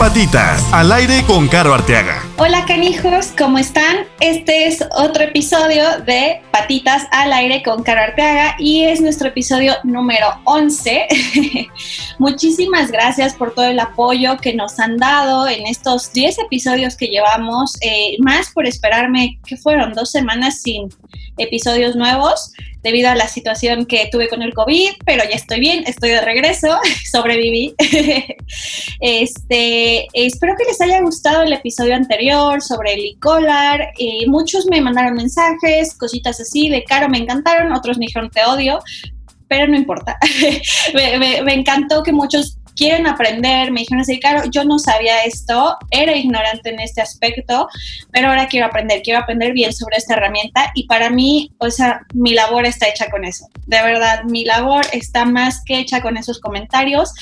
Patitas, al aire con Caro Arteaga. Hola canijos, ¿cómo están? Este es otro episodio de Patitas al aire con Caro Arteaga y es nuestro episodio número 11. Muchísimas gracias por todo el apoyo que nos han dado en estos 10 episodios que llevamos, eh, más por esperarme, que fueron dos semanas sin episodios nuevos debido a la situación que tuve con el COVID, pero ya estoy bien, estoy de regreso, sobreviví. este, espero que les haya gustado el episodio anterior sobre el e-collar. Eh, muchos me mandaron mensajes, cositas así de caro, me encantaron, otros me dijeron te odio, pero no importa. me, encantó que muchos quieren aprender, me dijeron así, claro, yo no sabía esto, era ignorante en este aspecto, pero ahora quiero aprender, quiero aprender bien sobre esta herramienta y para mí, o sea, mi labor está hecha con eso. De verdad, mi labor está más que hecha con esos comentarios.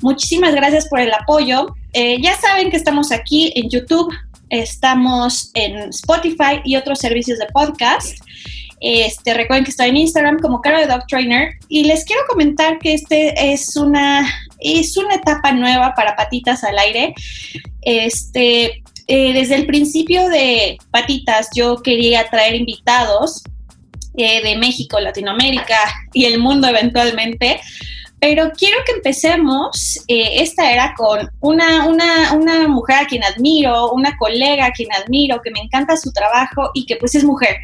Muchísimas gracias por el apoyo. Eh, ya saben que estamos aquí en YouTube, estamos en Spotify y otros servicios de podcast. Este, recuerden que estoy en Instagram como Caro de Dog Trainer y les quiero comentar que este es una, es una etapa nueva para Patitas al Aire. Este, eh, desde el principio de Patitas yo quería traer invitados eh, de México, Latinoamérica y el mundo eventualmente pero quiero que empecemos eh, esta era con una, una, una, mujer a quien admiro, una colega a quien admiro, que me encanta su trabajo y que pues es mujer.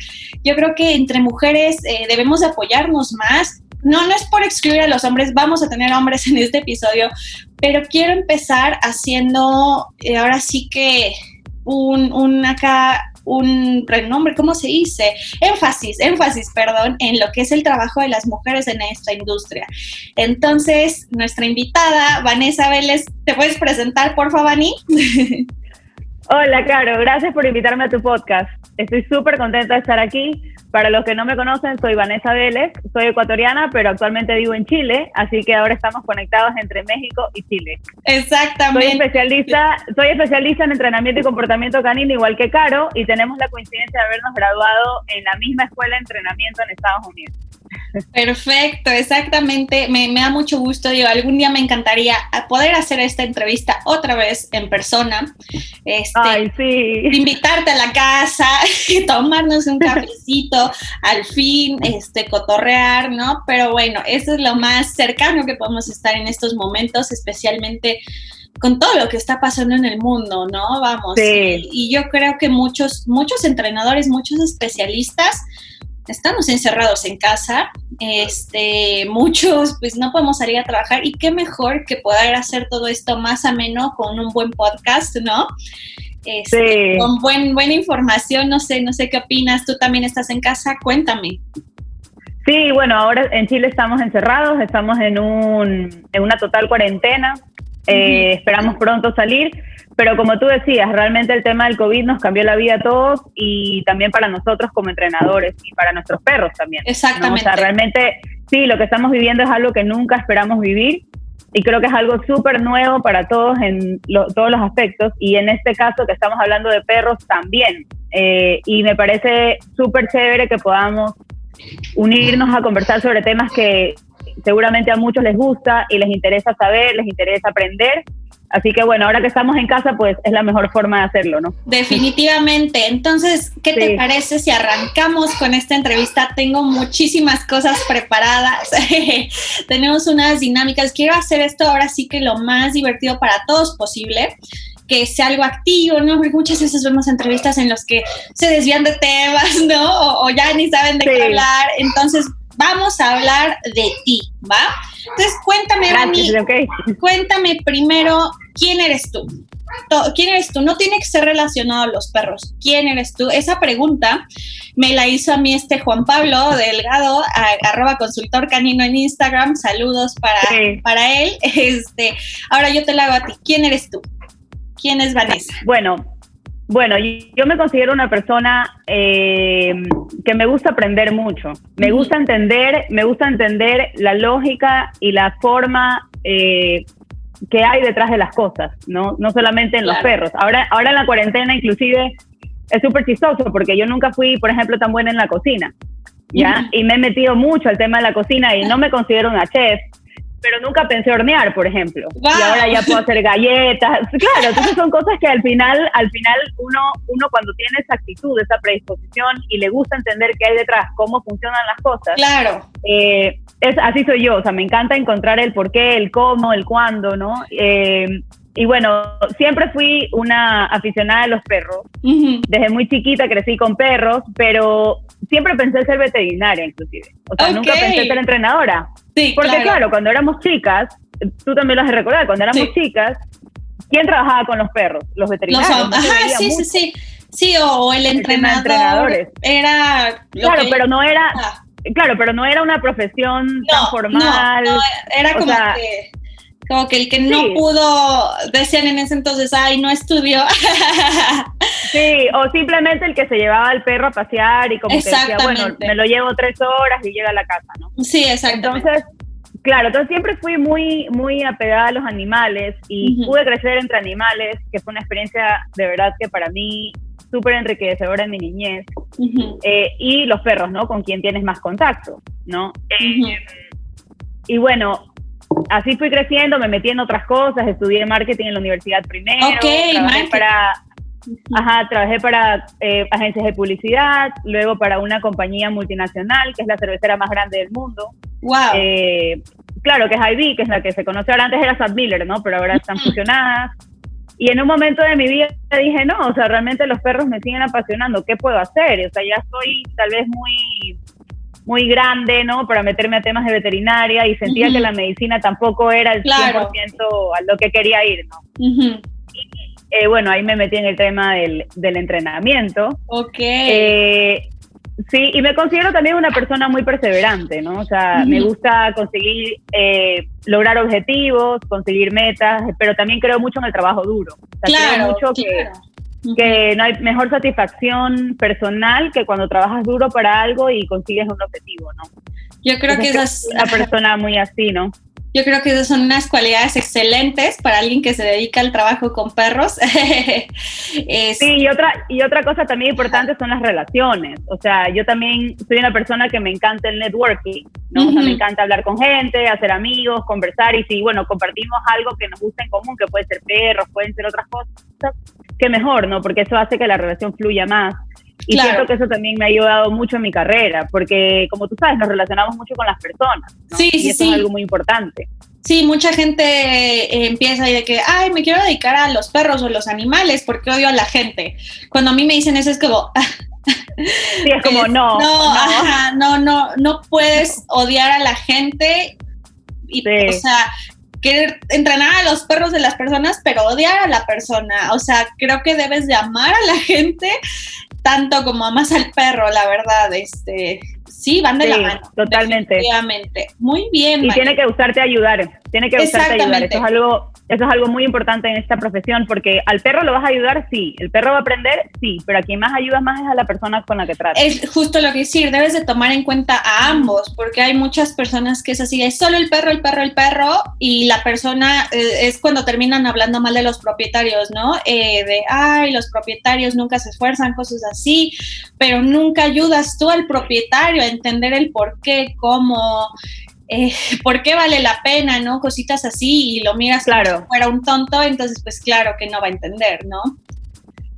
Yo creo que entre mujeres eh, debemos apoyarnos más. No, no es por excluir a los hombres, vamos a tener hombres en este episodio, pero quiero empezar haciendo, eh, ahora sí que un, un acá un renombre, ¿cómo se dice? Énfasis, énfasis, perdón, en lo que es el trabajo de las mujeres en esta industria. Entonces, nuestra invitada, Vanessa Vélez, ¿te puedes presentar, por favor, Vani? Hola, Caro, gracias por invitarme a tu podcast. Estoy súper contenta de estar aquí. Para los que no me conocen, soy Vanessa Vélez, soy ecuatoriana, pero actualmente vivo en Chile, así que ahora estamos conectados entre México y Chile. Exactamente. Soy especialista, soy especialista en entrenamiento y comportamiento canino, igual que Caro, y tenemos la coincidencia de habernos graduado en la misma escuela de entrenamiento en Estados Unidos. Perfecto, exactamente. Me, da mucho gusto. Digo, algún día me encantaría poder hacer esta entrevista otra vez en persona. Este, Ay, sí. Invitarte a la casa, tomarnos un cafecito, al fin, este, cotorrear, ¿no? Pero bueno, eso es lo más cercano que podemos estar en estos momentos, especialmente con todo lo que está pasando en el mundo, ¿no? Vamos. Sí. Y, y yo creo que muchos, muchos entrenadores, muchos especialistas, estamos encerrados en casa, este, muchos pues no podemos salir a trabajar y qué mejor que poder hacer todo esto más ameno con un buen podcast, ¿no? Este, sí. Con buen, buena información, no sé, no sé qué opinas, tú también estás en casa, cuéntame. Sí, bueno, ahora en Chile estamos encerrados, estamos en, un, en una total cuarentena, eh, esperamos pronto salir, pero como tú decías, realmente el tema del COVID nos cambió la vida a todos y también para nosotros como entrenadores y para nuestros perros también. Exactamente. O sea, realmente sí, lo que estamos viviendo es algo que nunca esperamos vivir y creo que es algo súper nuevo para todos en todos los aspectos y en este caso que estamos hablando de perros también. Eh, y me parece súper chévere que podamos unirnos a conversar sobre temas que seguramente a muchos les gusta y les interesa saber, les interesa aprender Así que bueno, ahora que estamos en casa, pues es la mejor forma de hacerlo, ¿no? Definitivamente. Entonces, ¿qué te parece si arrancamos con esta entrevista? Tengo muchísimas cosas preparadas. Tenemos unas dinámicas. Quiero hacer esto ahora sí que lo más divertido para todos posible que sea algo activo, ¿no? Porque muchas veces vemos entrevistas en las que se desvían de temas, ¿no? O, ya ni saben de qué hablar. Entonces, vamos a hablar de ti, ¿va? Entonces, cuéntame, cuéntame primero, ¿quién eres tú? ¿Quién eres tú? No tiene que ser relacionado a los perros. ¿Quién eres tú? Esa pregunta me la hizo a mí este Juan Pablo Delgado, arroba consultor canino en Instagram. Saludos para, para él. Este, ahora yo te la hago a ti. ¿Quién eres tú? ¿Quién es Vanessa? Bueno, bueno, yo me considero una persona eh, que me gusta aprender mucho. Me gusta entender, me gusta entender la lógica y la forma eh, que hay detrás de las cosas, no, no solamente en los perros. Ahora, ahora en la cuarentena, inclusive, es súper chistoso porque yo nunca fui, por ejemplo, tan buena en la cocina, ¿ya? Y me he metido mucho al tema de la cocina y no me considero una chef, pero nunca pensé hornear, por ejemplo. Y ahora ya puedo hacer galletas. Claro, entonces son cosas que al final, al final uno, uno cuando tiene esa actitud, esa predisposición y le gusta entender qué hay detrás, cómo funcionan las cosas. Claro. Eh, es, así soy yo, o sea, me encanta encontrar el por qué, el cómo, el cuándo, ¿no? Eh, y bueno, siempre fui una aficionada de los perros. Desde muy chiquita crecí con perros, pero siempre pensé ser veterinaria inclusive. O sea, nunca pensé ser entrenadora. Sí, Porque claro. cuando éramos chicas, tú también lo has de recordar, cuando éramos chicas, ¿quién trabajaba con los perros? Los veterinarios. ajá, sí, sí, sí. Sí, o el entrenador era... claro, pero no era... Ah. Claro, pero no era una profesión tan formal. No, era como que como que el que no pudo, decían en ese entonces, ay, no estudió. sí, o simplemente el que se llevaba al perro a pasear y como que decía, bueno, me lo llevo tres horas y llega a la casa, ¿no? Sí, exactamente. Entonces, claro, entonces siempre fui muy, muy apegada a los animales y pude crecer entre animales, que fue una experiencia de verdad que para mí súper enriquecedora en mi niñez. Eh, y los perros, ¿no? Con quien tienes más contacto, ¿no? Eh, y bueno, así fui creciendo, me metí en otras cosas, estudié marketing en la universidad primero. Ok, trabajé para, ajá, trabajé para eh, agencias de publicidad, luego para una compañía multinacional, que es la cervecera más grande del mundo. Wow. Eh, claro, que es IB, que es la que se conoce ahora, antes era Sad Miller, ¿no? Pero ahora están fusionadas. Y en un momento de mi vida dije, no, o sea, realmente los perros me siguen apasionando, ¿qué puedo hacer? O sea, ya estoy tal vez muy muy grande, ¿no? Para meterme a temas de veterinaria y sentía que la medicina tampoco era el 100% a lo que quería ir, ¿no? Eh, bueno, ahí me metí en el tema del, entrenamiento. Ok. Eh, sí, y me considero también una persona muy perseverante, ¿no? O sea, me gusta conseguir, eh, lograr objetivos, conseguir metas, pero también creo mucho en el trabajo duro. claro, mucho que que no hay mejor satisfacción personal que cuando trabajas duro para algo y consigues un objetivo, ¿no? Yo creo que esas... Una persona muy así, ¿no? Yo creo que esas son unas cualidades excelentes para alguien que se dedica al trabajo con perros. Sí, y otra, y otra cosa también importante son las relaciones. O sea, yo también soy una persona que me encanta el networking, ¿no? O sea, me encanta hablar con gente, hacer amigos, conversar y si, bueno, compartimos algo que nos gusta en común, que puede ser perros, pueden ser otras cosas, qué mejor, ¿no? Porque eso hace que la relación fluya más. Y siento que eso también me ha ayudado mucho en mi carrera, porque como tú sabes, nos relacionamos mucho con las personas. Sí, y eso es algo muy importante. Sí, mucha gente eh, empieza ahí de que, ay, me quiero dedicar a los perros o los animales porque odio a la gente. Cuando a mí me dicen eso es como... sí, es como, no. No, no, no, no, puedes odiar a la gente. Y, O sea, querer entrenar a los perros de las personas, pero odiar a la persona. O sea, creo que debes de amar a la gente tanto como amas al perro, la verdad. Este, sí, van de la mano. Totalmente. Muy bien. Y tiene que gustarte ayudar. Tiene que gustarte ayudar. Eso es algo eso es algo muy importante en esta profesión porque al perro lo vas a ayudar, sí. El perro va a aprender, sí. Pero a quien más ayudas más es a la persona con la que tratas. Es justo lo que decir. Debes de tomar en cuenta a ambos porque hay muchas personas que es así, es solo el perro, el perro, el perro y la persona eh, es cuando terminan hablando mal de los propietarios, ¿no? Eh, de, ay, los propietarios nunca se esfuerzan, cosas así, pero nunca ayudas tú al propietario a entender el por qué, cómo eh, ¿por qué vale la pena, no? Cositas así y lo miras claro. como si fuera un tonto, entonces pues claro que no va a entender, ¿no?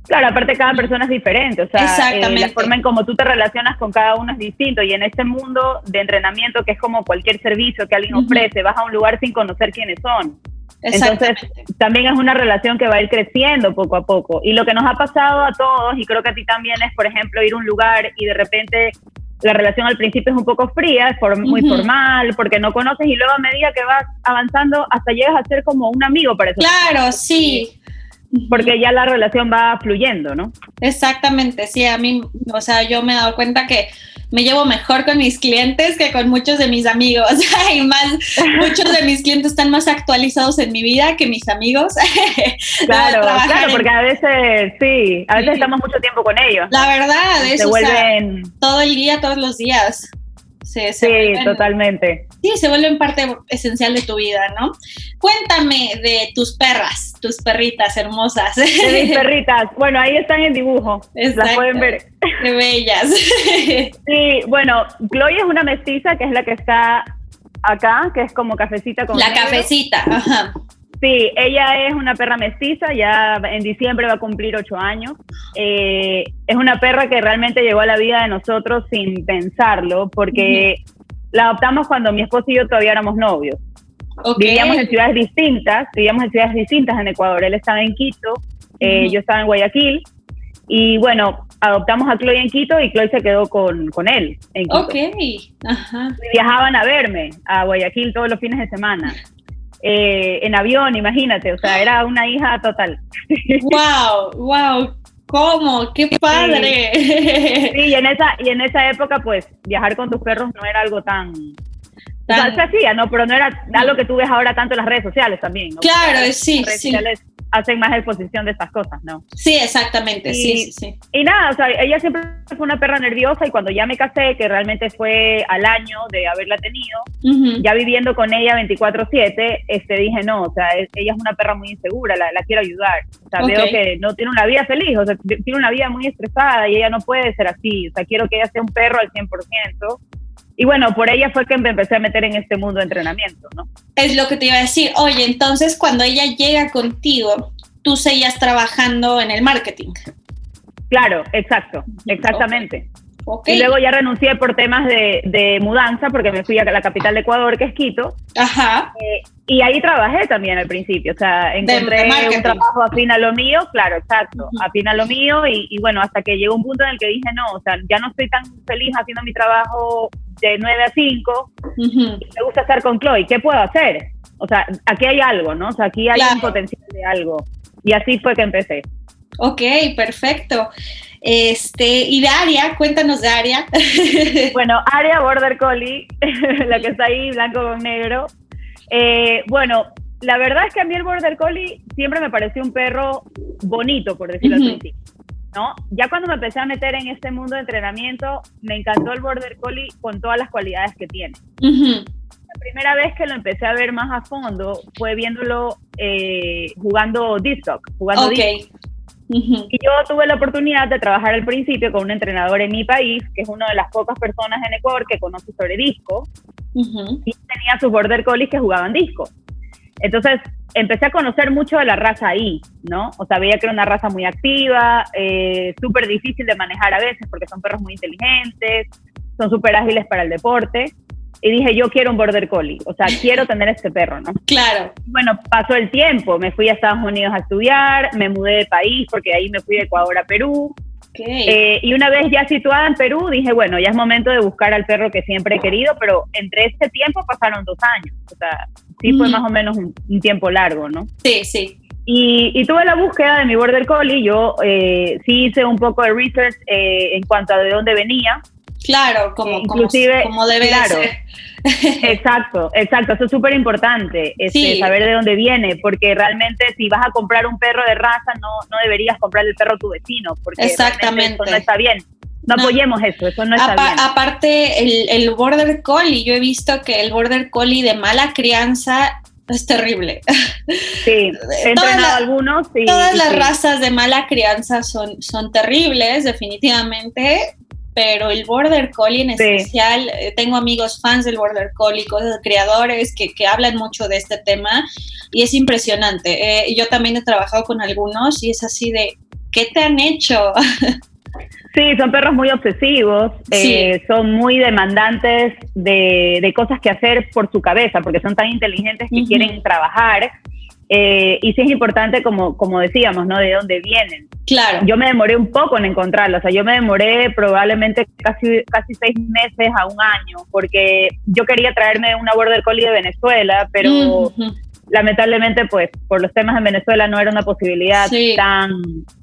Claro, aparte cada persona es diferente, o sea, eh, la forma en cómo tú te relacionas con cada uno es distinto y en este mundo de entrenamiento que es como cualquier servicio que alguien ofrece, vas a un lugar sin conocer quiénes son. Entonces, también es una relación que va a ir creciendo poco a poco. Y lo que nos ha pasado a todos, y creo que a ti también es, por ejemplo, ir a un lugar y de repente la relación al principio es un poco fría, es muy formal, porque no conoces y luego a medida que vas avanzando hasta llegas a ser como un amigo para eso. Claro, sí. Porque ya la relación va fluyendo, ¿no? Exactamente, sí, a mí, o sea, yo me he dado cuenta que me llevo mejor con mis clientes que con muchos de mis amigos. y más, muchos de mis clientes están más actualizados en mi vida que mis amigos. claro, claro, porque a veces, sí, a veces estamos mucho tiempo con ellos. La verdad, eso. Se vuelven... todo el día, todos los días sí, totalmente. Sí, se vuelven parte esencial de tu vida, ¿no? Cuéntame de tus perras, tus perritas hermosas. De mis perritas. Bueno, ahí están en dibujo. Las pueden ver. Qué bellas. Sí, bueno, Chloe es una mestiza que es la que está acá, que es como cafecita con La negro. cafecita, ajá. Sí, ella es una perra mestiza, ya en diciembre va a cumplir ocho años. Eh, es una perra que realmente llegó a la vida de nosotros sin pensarlo, porque la adoptamos cuando mi esposo y yo todavía éramos novios. Vivíamos en ciudades distintas, vivíamos en ciudades distintas en Ecuador. Él estaba en Quito, eh, yo estaba en Guayaquil. Y bueno, adoptamos a Chloe en Quito y Chloe se quedó con, con él en Quito. Ok, ajá. Viajaban a verme a Guayaquil todos los fines de semana. Eh, en avión, imagínate, o sea, era una hija total. Wow, wow. ¿Cómo? ¡Qué padre! Sí, y en esa, y en esa época, pues, viajar con tus perros no era algo tan... O sea, Tan- se hacía, ¿no? Pero no era algo que tú ves ahora tanto en las redes sociales también, ¿no? Claro, sí, redes sí. sociales hacen más exposición de estas cosas, ¿no? Sí, exactamente, sí, Y- sí, sí. Y nada, o sea, ella siempre fue una perra nerviosa y cuando ya me casé, que realmente fue al año de haberla tenido, Ujú. ya viviendo con ella 24/7, este, dije, no, o sea, es- ella es una perra muy insegura, la, la quiero ayudar. O sea, Ok. veo que no tiene una vida feliz, o sea, tiene una vida muy estresada y ella no puede ser así. O sea, quiero que ella sea un perro al 100%. Y bueno, por ella fue que me empecé a meter en este mundo de entrenamiento, ¿no? Es lo que te iba a decir. Oye, entonces cuando ella llega contigo, tú seguías trabajando en el marketing. Claro, exacto, exactamente. Y luego ya renuncié por temas de, de mudanza porque me fui a la capital de Ecuador, que es Quito, Ajá. Eh, y ahí trabajé también al principio, o sea, encontré un trabajo afín a lo mío, claro, exacto, Ujú. afín a lo mío, y, y bueno, hasta que llegó un punto en el que dije, no, o sea, ya no estoy tan feliz haciendo mi trabajo de 9 a 5, Ujú. me gusta estar con Chloe, ¿qué puedo hacer? O sea, aquí hay algo, ¿no? O sea, aquí hay Claro. un potencial de algo. Y así fue que empecé. Ok, perfecto. Este, y de Aria, cuéntanos de Aria. Bueno, Aria Border Collie, la que está ahí, blanco con negro. Eh, bueno, la verdad es que a mí el Border Collie siempre me pareció un perro bonito, por decirlo principio. ¿no? Ya cuando me empecé a meter en este mundo de entrenamiento, me encantó el Border Collie con todas las cualidades que tiene. La primera vez que lo empecé a ver más a fondo fue viéndolo eh, jugando disc jugando Ok. disc Y yo tuve la oportunidad de trabajar al principio con un entrenador en mi país, que es una de las pocas personas en Ecuador que conoce sobre disco, Ujú. y tenía sus border collies que jugaban disco. Entonces empecé a conocer mucho de la raza ahí, ¿no? O sea, veía que era una raza muy activa, eh, súper difícil de manejar a veces porque son perros muy inteligentes, son súper ágiles para el deporte. Y dije, yo quiero un border collie, o sea, quiero tener este perro, ¿no? Claro. Bueno, pasó el tiempo, me fui a Estados Unidos a estudiar, me mudé de país porque ahí me fui de Ecuador a Perú. Ok. Eh, y una vez ya situada en Perú, dije, bueno, ya es momento de buscar al perro que siempre he querido, pero entre este tiempo pasaron dos años. O sea, sí fue Ujú. más o menos un, un tiempo largo, ¿no? sí, sí. Y, y tuve la búsqueda de mi Border Collie. Yo eh, sí hice un poco de research eh, en cuanto a de dónde venía. Claro, como, como, como debe claro. de ser. Exacto, exacto. Eso es súper importante, este, Sí. saber de dónde viene, porque realmente si vas a comprar un perro de raza, no, no deberías comprar el perro a tu vecino, porque Exactamente. eso no está bien. No, No. apoyemos eso, eso no está Apa- bien. aparte, el, el Border Collie, yo he visto que el Border Collie de mala crianza es terrible. Sí, he Todas entrenado la- algunos Todas las razas de mala crianza son, son terribles, definitivamente, pero el Border Collie en Sí. especial, eh, tengo amigos fans del Border Collie, cosas creadores que, que hablan mucho de este tema y es impresionante. Eh, yo también he trabajado con algunos y es así de, ¿qué te han hecho? Sí, son perros muy obsesivos, Sí. eh, son muy demandantes de, de cosas que hacer por su cabeza, porque son tan inteligentes que quieren trabajar. Eh, y sí es importante, como, como decíamos, ¿no? De dónde vienen. claro. Yo me demoré un poco en encontrarlo, o sea, yo me demoré probablemente casi, casi seis meses a un año, porque yo quería traerme una Border Collie de Venezuela, pero lamentablemente, pues, por los temas en Venezuela no era una posibilidad Sí. tan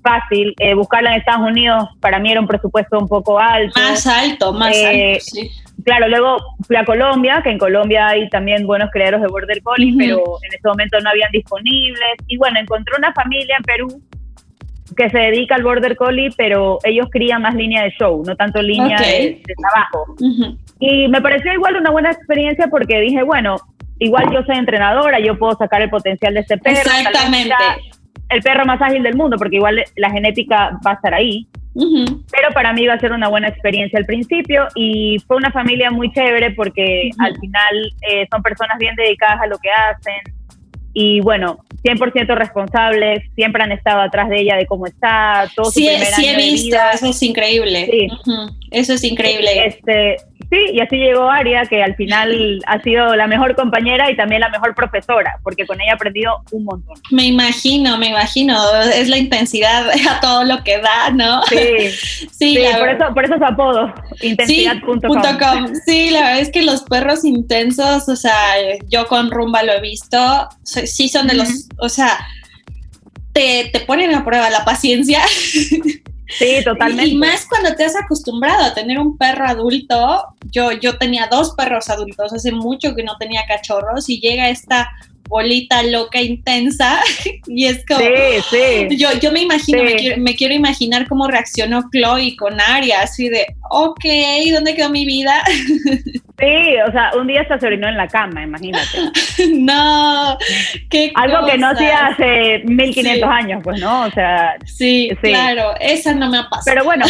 fácil. Eh, buscarla en Estados Unidos para mí era un presupuesto un poco alto. Más alto, más Eh, alto, sí. Claro, luego fui a Colombia, que en Colombia hay también buenos criaderos de Border Collie, pero en ese momento no habían disponibles. Y bueno, encontré una familia en Perú que se dedica al Border Collie, pero ellos crían más línea de show, no tanto línea de, de trabajo. Y me pareció igual una buena experiencia porque dije, bueno, igual yo soy entrenadora, yo puedo sacar el potencial de este perro. Exactamente. El perro más ágil del mundo, porque igual la genética va a estar ahí. Pero para mí iba a ser una buena experiencia al principio y fue una familia muy chévere porque al final eh, son personas bien dedicadas a lo que hacen y bueno, 100% responsables, siempre han estado atrás de ella de cómo está, todo sí, sí he visto, eso es increíble. Sí. Eso es increíble. Este, Sí, y así llegó Aria, que al final ha sido la mejor compañera y también la mejor profesora, porque con ella he aprendido un montón. Me imagino, me imagino, es la intensidad a todo lo que da, ¿no? Sí, sí, por, eso, por eso su apodo, intensidad.com. Sí, la verdad es que los perros intensos, o sea, yo con Rumba lo he visto, sí son de los, o sea, te, te ponen a prueba la paciencia. Sí, totalmente. Y, más cuando te has acostumbrado a tener un perro adulto. Yo, yo tenía dos perros adultos, hace mucho que no tenía cachorros y llega esta bolita loca intensa y es como sí, sí. Yo, yo me imagino me, quiero, me, quiero, imaginar cómo reaccionó Chloe con Aria así de ok ¿dónde quedó mi vida? Sí, o sea, un día se orinó en la cama, imagínate. no, qué Algo que no hacía hace 1500 años, pues, ¿no? O sea. Sí, claro, esa no me ha pasado. Pero bueno.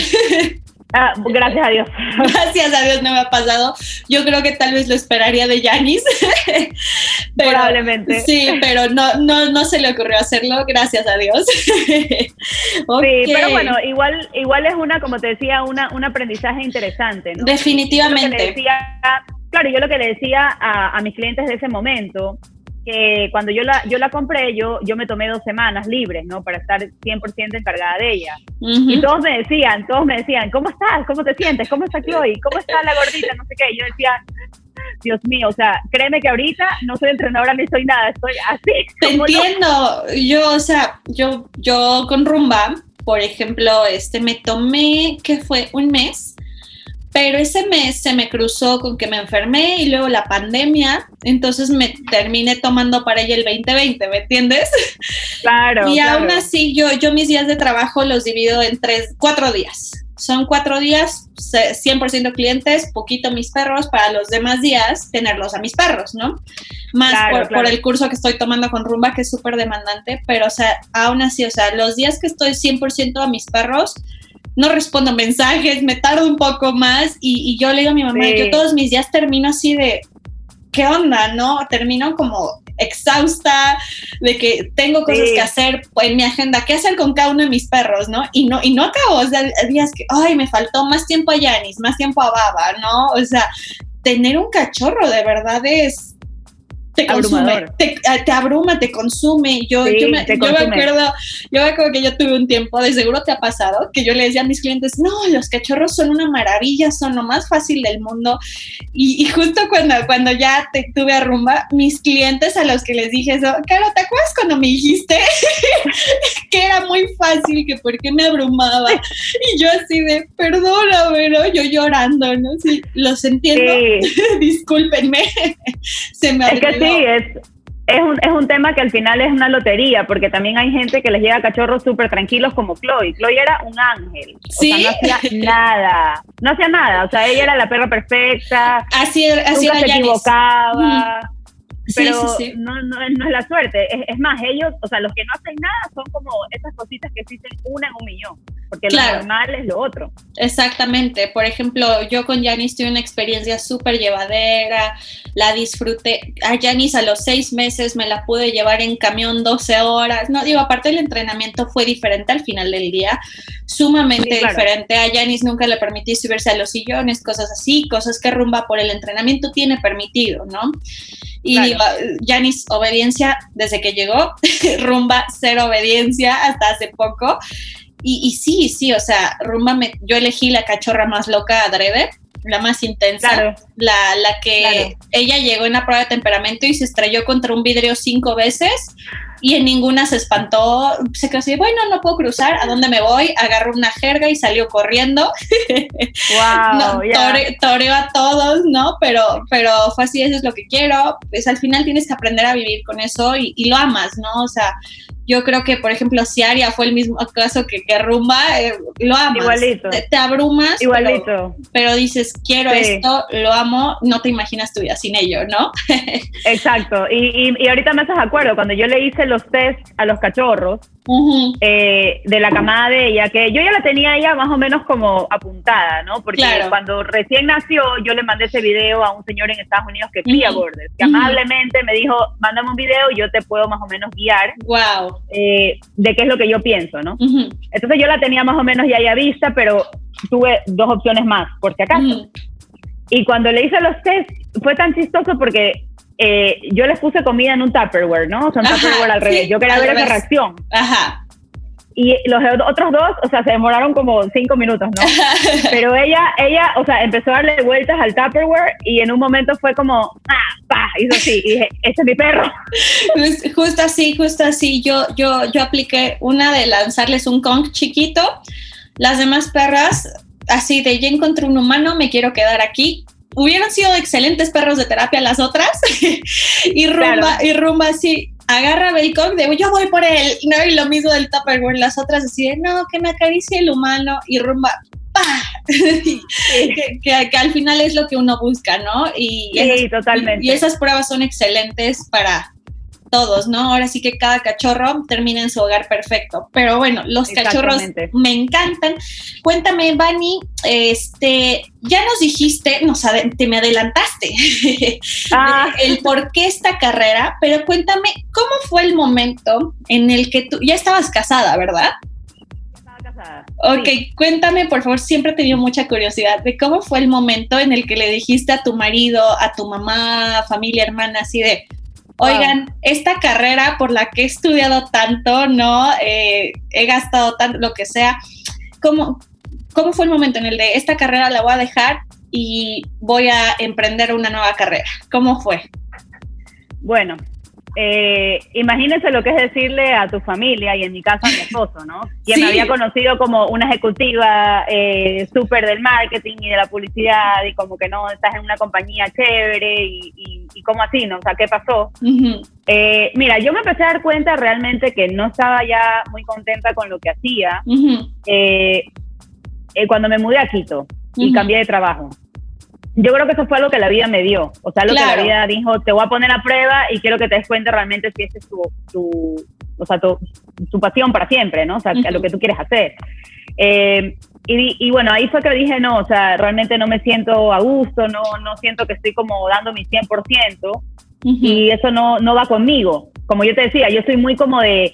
Ah, gracias a Dios. Gracias a Dios no me ha pasado. Yo creo que tal vez lo esperaría de Yanis. Probablemente. Sí, pero no, no, no se le ocurrió hacerlo, gracias a Dios. Sí, pero bueno, igual, igual es una, como te decía, una, un aprendizaje interesante. ¿no? Definitivamente. claro, yo lo que le decía a, a mis clientes de ese momento que cuando yo la, yo la compré, yo, yo me tomé dos semanas libres, ¿no? Para estar 100% encargada de ella. Y todos me decían, todos me decían, ¿cómo estás? ¿Cómo te sientes? ¿Cómo está Chloe? ¿Cómo está la gordita? No sé qué. Y yo decía, Dios mío, o sea, créeme que ahorita no soy entrenadora ni soy nada, estoy así. Te entiendo. Yo, o sea, yo, yo con Rumba, por ejemplo, este, me tomé, ¿qué fue? Un mes pero ese mes se me cruzó con que me enfermé y luego la pandemia, entonces me terminé tomando para ella el 2020, ¿me entiendes? Claro. Y aún así yo, yo mis días de trabajo los divido en tres, cuatro días. Son cuatro días, 100% clientes, poquito mis perros, para los demás días tenerlos a mis perros, ¿no? Más por, por, el curso que estoy tomando con Rumba, que es súper demandante, pero o sea, aún así, o sea, los días que estoy 100% a mis perros, no respondo mensajes, me tardo un poco más y, yo le digo a mi mamá, yo todos mis días termino así de, ¿qué onda? ¿No? Termino como exhausta, de que tengo cosas que hacer en mi agenda, qué hacer con cada uno de mis perros, ¿no? Y no, y no acabo, o sea, días que, ay, me faltó más tiempo a Yanis, más tiempo a Baba, ¿no? O sea, tener un cachorro de verdad es, te consume, te, ah, te, abruma, te consume. Yo, yo, me, yo, me, acuerdo, yo me acuerdo que yo tuve un tiempo, de seguro te ha pasado, que yo le decía a mis clientes, no, los cachorros son una maravilla, son lo más fácil del mundo. Y, y justo cuando, cuando ya te tuve a rumba, mis clientes a los que les dije eso, claro, ¿te acuerdas cuando me dijiste que era muy fácil, que por qué me abrumaba? Y yo así de, perdóname, ¿no? Yo llorando, ¿no? Sí, los entiendo, discúlpenme, se me sí, es, es un, es un tema que al final es una lotería, porque también hay gente que les llega cachorros súper tranquilos como Chloe. Chloe era un ángel. ¿Sí? O sea, no hacía nada. No hacía nada. O sea, ella era la perra perfecta. Así, así nunca se equivocaba. Pero No, no, no, es la suerte. Es, es, más, ellos, o sea, los que no hacen nada son como esas cositas que existen una en un millón. Porque lo normal es lo otro. Exactamente. Por ejemplo, yo con Janice tuve una experiencia súper llevadera, la disfruté. A Janice a los seis meses me la pude llevar en camión 12 horas. No, digo, aparte el entrenamiento fue diferente al final del día, sumamente diferente. A Janice nunca le permití subirse a los sillones, cosas así, cosas que Rumba por el entrenamiento tiene permitido, ¿no? Y digo, Janice, obediencia desde que llegó, Rumba, cero obediencia hasta hace poco. Y, sí, sí, o sea, Rumba, me, yo elegí la cachorra más loca adrede, la más intensa, la, la, que ella llegó en la prueba de temperamento y se estrelló contra un vidrio cinco veces y en ninguna se espantó, se quedó así, bueno, no puedo cruzar, ¿a dónde me voy? Agarró una jerga y salió corriendo. Wow, toreó a todos, ¿no? Pero, pero fue así, eso es lo que quiero. Pues al final tienes que aprender a vivir con eso y, y lo amas, ¿no? O sea, yo creo que, por ejemplo, si Aria fue el mismo caso que, que Rumba, eh, lo amas. Igualito. Te, abrumas. Igualito. Pero, dices, quiero esto, lo amo, no te imaginas tu vida sin ello, ¿no? Exacto. Y, y, y, ahorita me haces acuerdo, cuando yo le hice los test a los cachorros, eh, de la camada de ella, que yo ya la tenía ella más o menos como apuntada, ¿no? Porque cuando recién nació, yo le mandé ese video a un señor en Estados Unidos que cría borders, que amablemente me dijo, mándame un video yo te puedo más o menos guiar wow. Eh, de qué es lo que yo pienso, ¿no? Entonces yo la tenía más o menos ya ya vista, pero tuve dos opciones más, por si acaso. Y cuando le hice los test, fue tan chistoso porque eh, yo les puse comida en un Tupperware, ¿no? Un Tupperware al revés. yo quería ver esa reacción. Ajá. Y los otros dos, o sea, se demoraron como cinco minutos, ¿no? Pero ella, ella, o sea, empezó a darle vueltas al Tupperware y en un momento fue como, ¡ah! ¡pa! Hizo así. Y dije, ese es mi perro. Pues, justo así, justo así. Yo, yo, yo apliqué una de lanzarles un Kong chiquito. Las demás perras, así de ya encontré un humano, me quiero quedar aquí hubieran sido excelentes perros de terapia las otras. y rumba, y rumba así, agarra Belcock de yo voy por él, ¿no? Y lo mismo del Tupperware, las otras así de no, que me acaricie el humano y rumba. que, al final es lo que uno busca, ¿no? Y, sí, totalmente. y esas pruebas son excelentes para, todos, ¿no? Ahora sí que cada cachorro termina en su hogar perfecto. Pero bueno, los cachorros me encantan. Cuéntame, Vani, este, ya nos dijiste, nos te me adelantaste ah. el por qué esta carrera, pero cuéntame, ¿cómo fue el momento en el que tú ya estabas casada, verdad? Estaba casada. Ok, cuéntame, por favor, siempre he tenido mucha curiosidad de cómo fue el momento en el que le dijiste a tu marido, a tu mamá, familia, hermana, así de, Oigan, esta carrera por la que he estudiado tanto, ¿no? Eh, he gastado tanto, lo que sea. ¿Cómo, ¿Cómo fue el momento en el de esta carrera la voy a dejar y voy a emprender una nueva carrera? ¿Cómo fue? Bueno, eh, imagínense lo que es decirle a tu familia y en mi caso a mi esposo, ¿no? Quien me había conocido como una ejecutiva eh, súper del marketing y de la publicidad y como que no, estás en una compañía chévere y, y, como así, ¿no? O sea, ¿qué pasó? Eh, mira, yo me empecé a dar cuenta realmente que no estaba ya muy contenta con lo que hacía eh, cuando me mudé a Quito y cambié de trabajo yo creo que eso fue lo que la vida me dio. O sea, lo que la vida dijo, te voy a poner a prueba y quiero que te des cuenta realmente si esa es tu, tu, o sea, tu, tu, pasión para siempre, ¿no? O sea, lo que tú quieres hacer. Eh, y, y, bueno, ahí fue que dije, no, o sea, realmente no me siento a gusto, no, no siento que estoy como dando mi 100% y eso no, no va conmigo. Como yo te decía, yo soy muy como de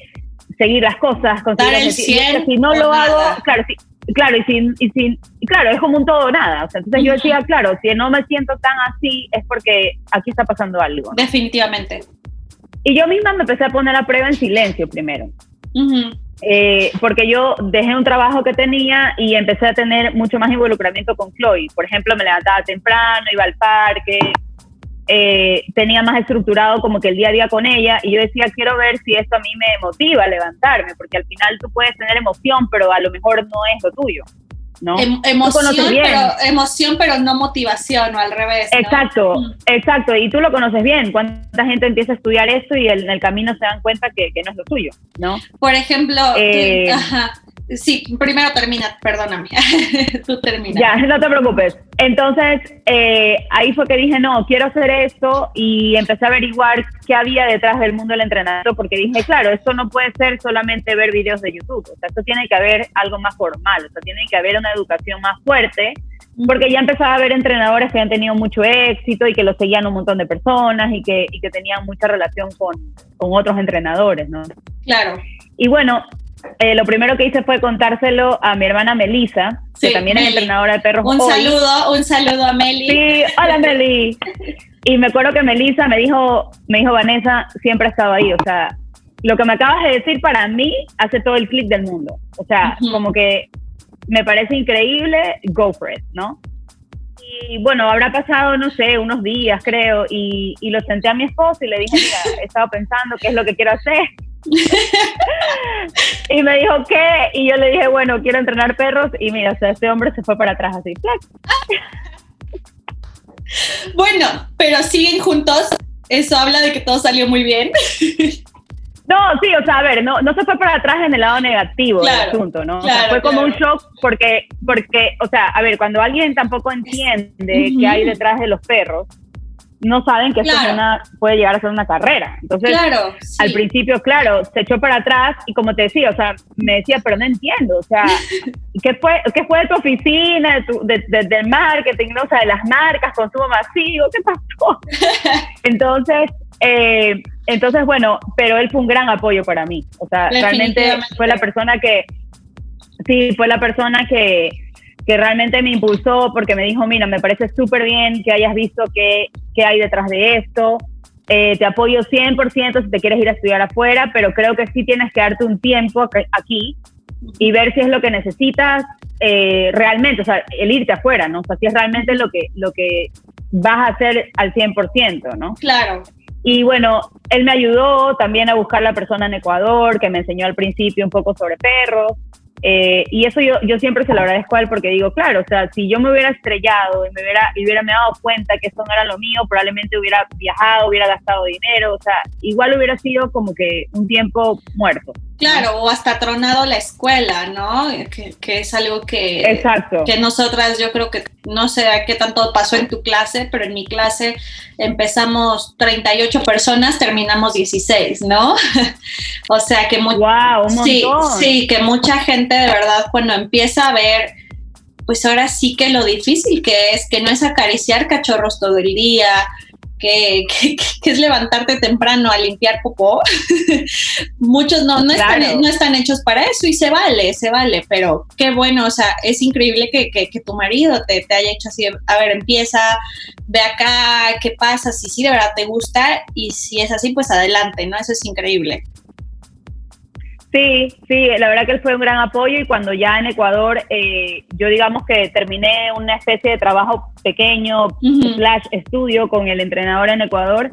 seguir las cosas, conseguir el 100 si no lo hago, claro, sí claro, y sin, y sin, claro, es como un todo nada. O sea, entonces yo decía, claro, si no me siento tan así es porque aquí está pasando algo. Definitivamente. Y yo misma me empecé a poner a prueba en silencio primero. Eh, porque yo dejé un trabajo que tenía y empecé a tener mucho más involucramiento con Chloe. Por ejemplo, me levantaba temprano, iba al parque, eh, tenía más estructurado como que el día a día con ella y yo decía, quiero ver si esto a mí me motiva a levantarme, porque al final tú puedes tener emoción, pero a lo mejor no es lo tuyo. ¿no? Em, emoción, pero, emoción, pero no motivación, o al revés. Exacto, exacto, y tú lo conoces bien. ¿Cuánta gente empieza a estudiar esto y en el camino se dan cuenta que, no es lo tuyo? ¿no? Por ejemplo, eh, Sí, primero termina, perdóname. Tú termina. Ya, no te preocupes. Entonces, eh, ahí fue que dije, no, quiero hacer esto y empecé a averiguar qué había detrás del mundo del entrenamiento, porque dije, claro, esto no puede ser solamente ver videos de YouTube, o sea, esto tiene que haber algo más formal, o sea, tiene que haber una educación más fuerte, porque ya empezaba a ver entrenadores que han tenido mucho éxito y que lo seguían un montón de personas y que, y que tenían mucha relación con, con otros entrenadores, ¿no? Claro. Y bueno, eh, lo primero que hice fue contárselo a mi hermana Melisa, que también es entrenadora de perros. Un saludo, un saludo a Meli. Sí, hola Meli. Y me acuerdo que Melisa me dijo, me dijo Vanessa, siempre ha estado ahí. O sea, lo que me acabas de decir para mí hace todo el clic del mundo. O sea, como que me parece increíble, go for it, ¿no? Y bueno, habrá pasado, no sé, unos días creo, y, y lo senté a mi esposo y le dije, mira, he estado pensando qué es lo que quiero hacer y me dijo, ¿qué? Y yo le dije, bueno, quiero entrenar perros. Y mira, o sea, este hombre se fue para atrás así. bueno, pero siguen juntos. Eso habla de que todo salió muy bien. No, sí, o sea, a ver, no, no se fue para atrás en el lado negativo del asunto, ¿no? fue como un shock porque, porque, o sea, a ver, cuando alguien tampoco entiende qué hay detrás de los perros, no saben que esto es una, puede llegar a ser una carrera. Entonces, claro, al principio, claro, se echó para atrás y como te decía, o sea, me decía, pero no entiendo, o sea, ¿qué fue, qué fue de tu oficina, de tu, de, del marketing, ¿no? o sea, de las marcas, consumo masivo, qué pasó? Entonces, eh, entonces, bueno, pero él fue un gran apoyo para mí, o sea, realmente fue la persona que, sí, fue la persona que que realmente me impulsó porque me dijo, mira, me parece súper bien que hayas visto qué, hay detrás de esto, eh, te apoyo 100% si te quieres ir a estudiar afuera, pero creo que sí tienes que darte un tiempo aquí y ver si es lo que necesitas eh, realmente, o sea, el irte afuera, ¿no? O sea, si es realmente lo que, lo que vas a hacer al 100%, ¿no? Claro. Y bueno, él me ayudó también a buscar la persona en Ecuador, que me enseñó al principio un poco sobre perros. Eh, y eso yo, yo siempre se lo agradezco a él porque digo, claro, o sea, si yo me hubiera estrellado y me hubiera, y hubiera me dado cuenta que esto no era lo mío, probablemente hubiera viajado, hubiera gastado dinero, o sea, igual hubiera sido como que un tiempo muerto. Claro, o hasta tronado la escuela, ¿no? Que, que, es algo que, Exacto. que nosotras, yo creo que no sé qué tanto pasó en tu clase, pero en mi clase empezamos 38 personas, terminamos 16, ¿no? o sea que wow, un sí, sí, que mucha gente de verdad cuando empieza a ver pues ahora sí que lo difícil que es, que no es acariciar cachorros todo el día, que, es levantarte temprano a limpiar popó. Muchos no, no, están, no están hechos para eso y se vale, se vale, pero qué bueno, o sea, es increíble que, tu marido te, te, haya hecho así, a ver, empieza, ve acá, qué pasa, si sí de verdad te gusta y si es así, pues adelante, ¿no? Eso es increíble. Sí, sí, la verdad que él fue un gran apoyo y cuando ya en Ecuador, eh, yo digamos que terminé una especie de trabajo pequeño, slash estudio con el entrenador en Ecuador,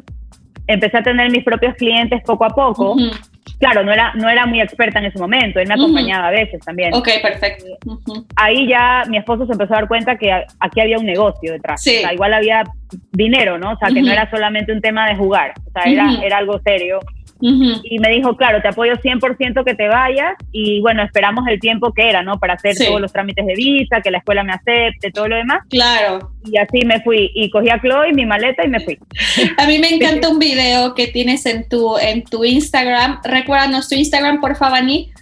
empecé a tener mis propios clientes poco a poco. Claro, no era, no era muy experta en ese momento, él me acompañaba a veces también. Ok, perfecto. Ahí ya mi esposo se empezó a dar cuenta que aquí había un negocio detrás. Sí. O sea, igual había dinero, ¿no? O sea, que no era solamente un tema de jugar, o sea, era, era algo serio. Y me dijo, claro, te apoyo 100% que te vayas y bueno, esperamos el tiempo que era, ¿no? Para hacer todos los trámites de visa, que la escuela me acepte, todo lo demás. Claro. Y así me fui y cogí a Chloe, mi maleta y me fui. A mí me encanta un video que tienes en tu, en tu Instagram. Recuérdanos tu Instagram, por favor, Ani.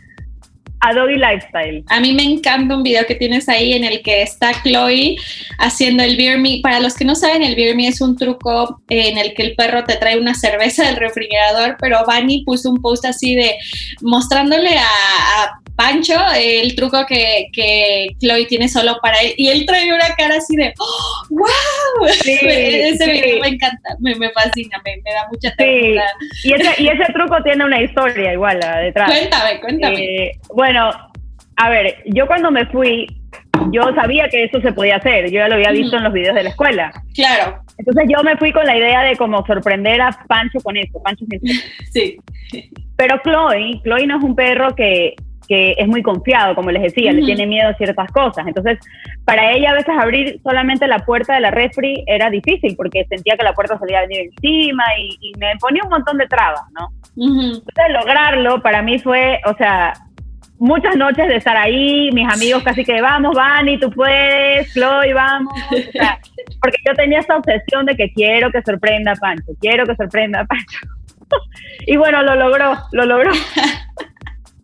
Adobe Lifestyle. A mí me encanta un video que tienes ahí en el que está Chloe haciendo el beer me. Para los que no saben, el beer me es un truco en el que el perro te trae una cerveza del refrigerador, pero Vani puso un post así de mostrándole a, Pancho el truco que, que, Chloe tiene solo para él y él trae una cara así de ¡Wow! ese video me encanta, me, fascina, me, da mucha ternura. Y, ese, y ese truco tiene una historia igual detrás. Cuéntame, cuéntame. Eh, bueno, a ver, yo cuando me fui, yo sabía que eso se podía hacer, yo ya lo había visto en los videos de la escuela. Claro. Entonces yo me fui con la idea de como sorprender a Pancho con eso, Pancho Sí. Pero Chloe, Chloe no es un perro que, que es muy confiado, como les decía, le tiene miedo a ciertas cosas. Entonces, para ella a veces abrir solamente la puerta de la refri era difícil porque sentía que la puerta salía a venir encima y, me ponía un montón de trabas, ¿no? Entonces, lograrlo para mí fue, o sea, muchas noches de estar ahí, mis amigos casi que vamos, Vani, tú puedes, Chloe, vamos. porque yo tenía esta obsesión de que quiero que sorprenda a Pancho, quiero que sorprenda a Pancho. y bueno, lo logró, lo logró.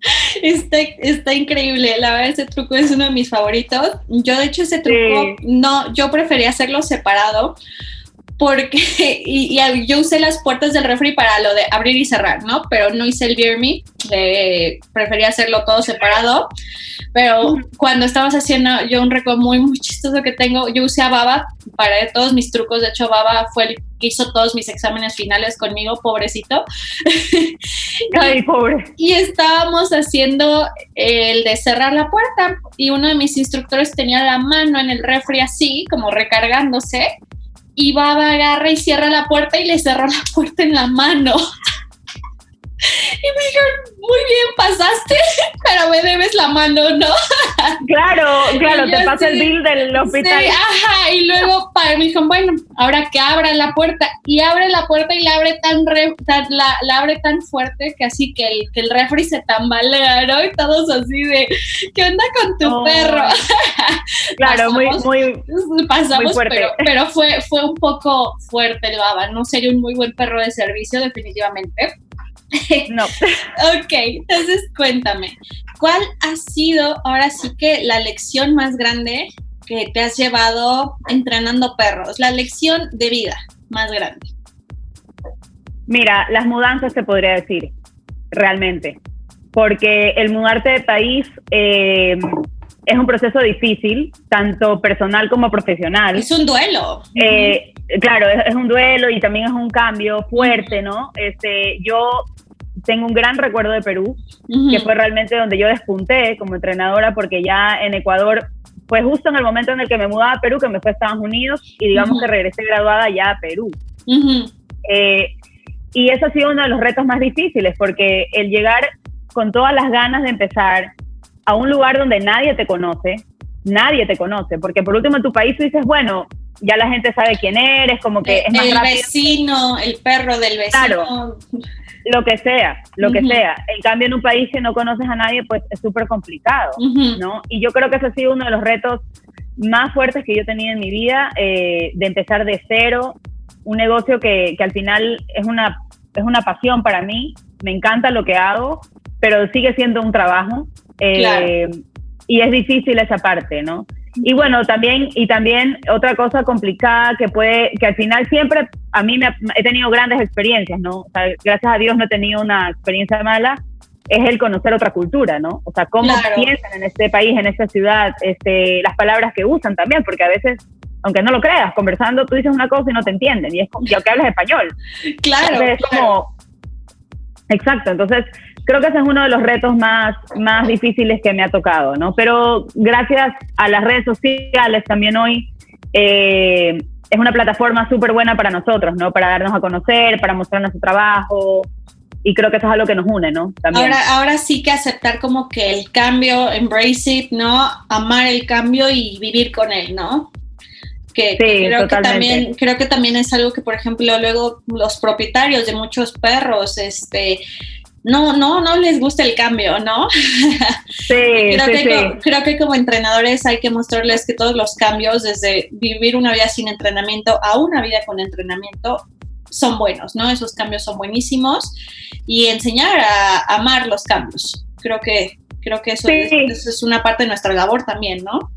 Está, está, increíble, la verdad ese truco es uno de mis favoritos. Yo de hecho ese truco no, yo prefería hacerlo separado porque y, yo usé las puertas del refri para lo de abrir y cerrar, ¿no? Pero no hice el beer me, prefería hacerlo todo separado. Pero cuando estabas haciendo yo un récord muy, muy chistoso que tengo, yo usé a Baba para todos mis trucos. De hecho, Baba fue el que hizo todos mis exámenes finales conmigo, pobrecito. Ay, pobre. Y estábamos haciendo el de cerrar la puerta y uno de mis instructores tenía la mano en el refri así, como recargándose y Baba agarra y cierra la puerta y le cerró la puerta en la mano. Y me dijeron, muy bien, pasaste, pero me debes la mano, ¿no? Claro, claro, te pasa el bill del hospital. Sí, ajá, y luego me dijeron, bueno, ahora que abra la puerta, y abre la puerta y la abre tan, la, abre tan fuerte que así que el, que el refri se tambalea, ¿no? Y todos así de, ¿qué onda con tu perro? claro, muy, muy, pasamos, fuerte. Pero, fue, fue un poco fuerte el baba. No sería un muy buen perro de servicio, definitivamente. No. ok, entonces cuéntame, ¿cuál ha sido ahora sí que la lección más grande que te has llevado entrenando perros? La lección de vida más grande. Mira, las mudanzas se podría decir, realmente, porque el mudarte de país eh, es un proceso difícil, tanto personal como profesional. Es un duelo. Eh, claro, es, un duelo y también es un cambio fuerte, ¿no? Este, yo tengo un gran recuerdo de Perú, que fue realmente donde yo despunté como entrenadora, porque ya en Ecuador fue justo en el momento en el que me mudaba a Perú, que me fui a Estados Unidos y digamos que regresé graduada ya a Perú. Eh, y eso ha sido uno de los retos más difíciles, porque el llegar con todas las ganas de empezar a un lugar donde nadie te conoce, nadie te conoce, porque por último en tu país tú dices, bueno, ya la gente sabe quién eres, como que es más el vecino, el perro del vecino. Claro, lo que sea, lo que sea. En cambio, en un país que no conoces a nadie, pues es súper complicado, ¿no? Y yo creo que ese ha sido uno de los retos más fuertes que yo he tenido en mi vida, eh, de empezar de cero, un negocio que, que, al final es una, es una pasión para mí, me encanta lo que hago, pero sigue siendo un trabajo. Eh, y es difícil esa parte, ¿no? Y bueno, también, y también otra cosa complicada que puede, que al final siempre a mí me he tenido grandes experiencias, ¿no? O sea, gracias a Dios no he tenido una experiencia mala, es el conocer otra cultura, ¿no? O sea, cómo piensan en este país, en esta ciudad, este, las palabras que usan también, porque a veces, aunque no lo creas, conversando tú dices una cosa y no te entienden, y es como, y aunque hablas español. Claro. es como, exacto, entonces creo que ese es uno de los retos más, más difíciles que me ha tocado, ¿no? Pero gracias a las redes sociales también hoy eh, es una plataforma súper buena para nosotros, ¿no? Para darnos a conocer, para mostrar nuestro trabajo. Y creo que eso es algo que nos une, ¿no? Ahora, ahora sí que aceptar como que el cambio, embrace it, ¿no? Amar el cambio y vivir con él, ¿no? Que, sí, creo que también creo que también es algo que por ejemplo luego los propietarios de muchos perros este no, no, no les gusta el cambio, ¿no? Sí, creo, que, creo que como entrenadores hay que mostrarles que todos los cambios, desde vivir una vida sin entrenamiento a una vida con entrenamiento, son buenos, ¿no? Esos cambios son buenísimos y enseñar a, amar los cambios. Creo que, creo que eso, es, una parte de nuestra labor también, ¿no?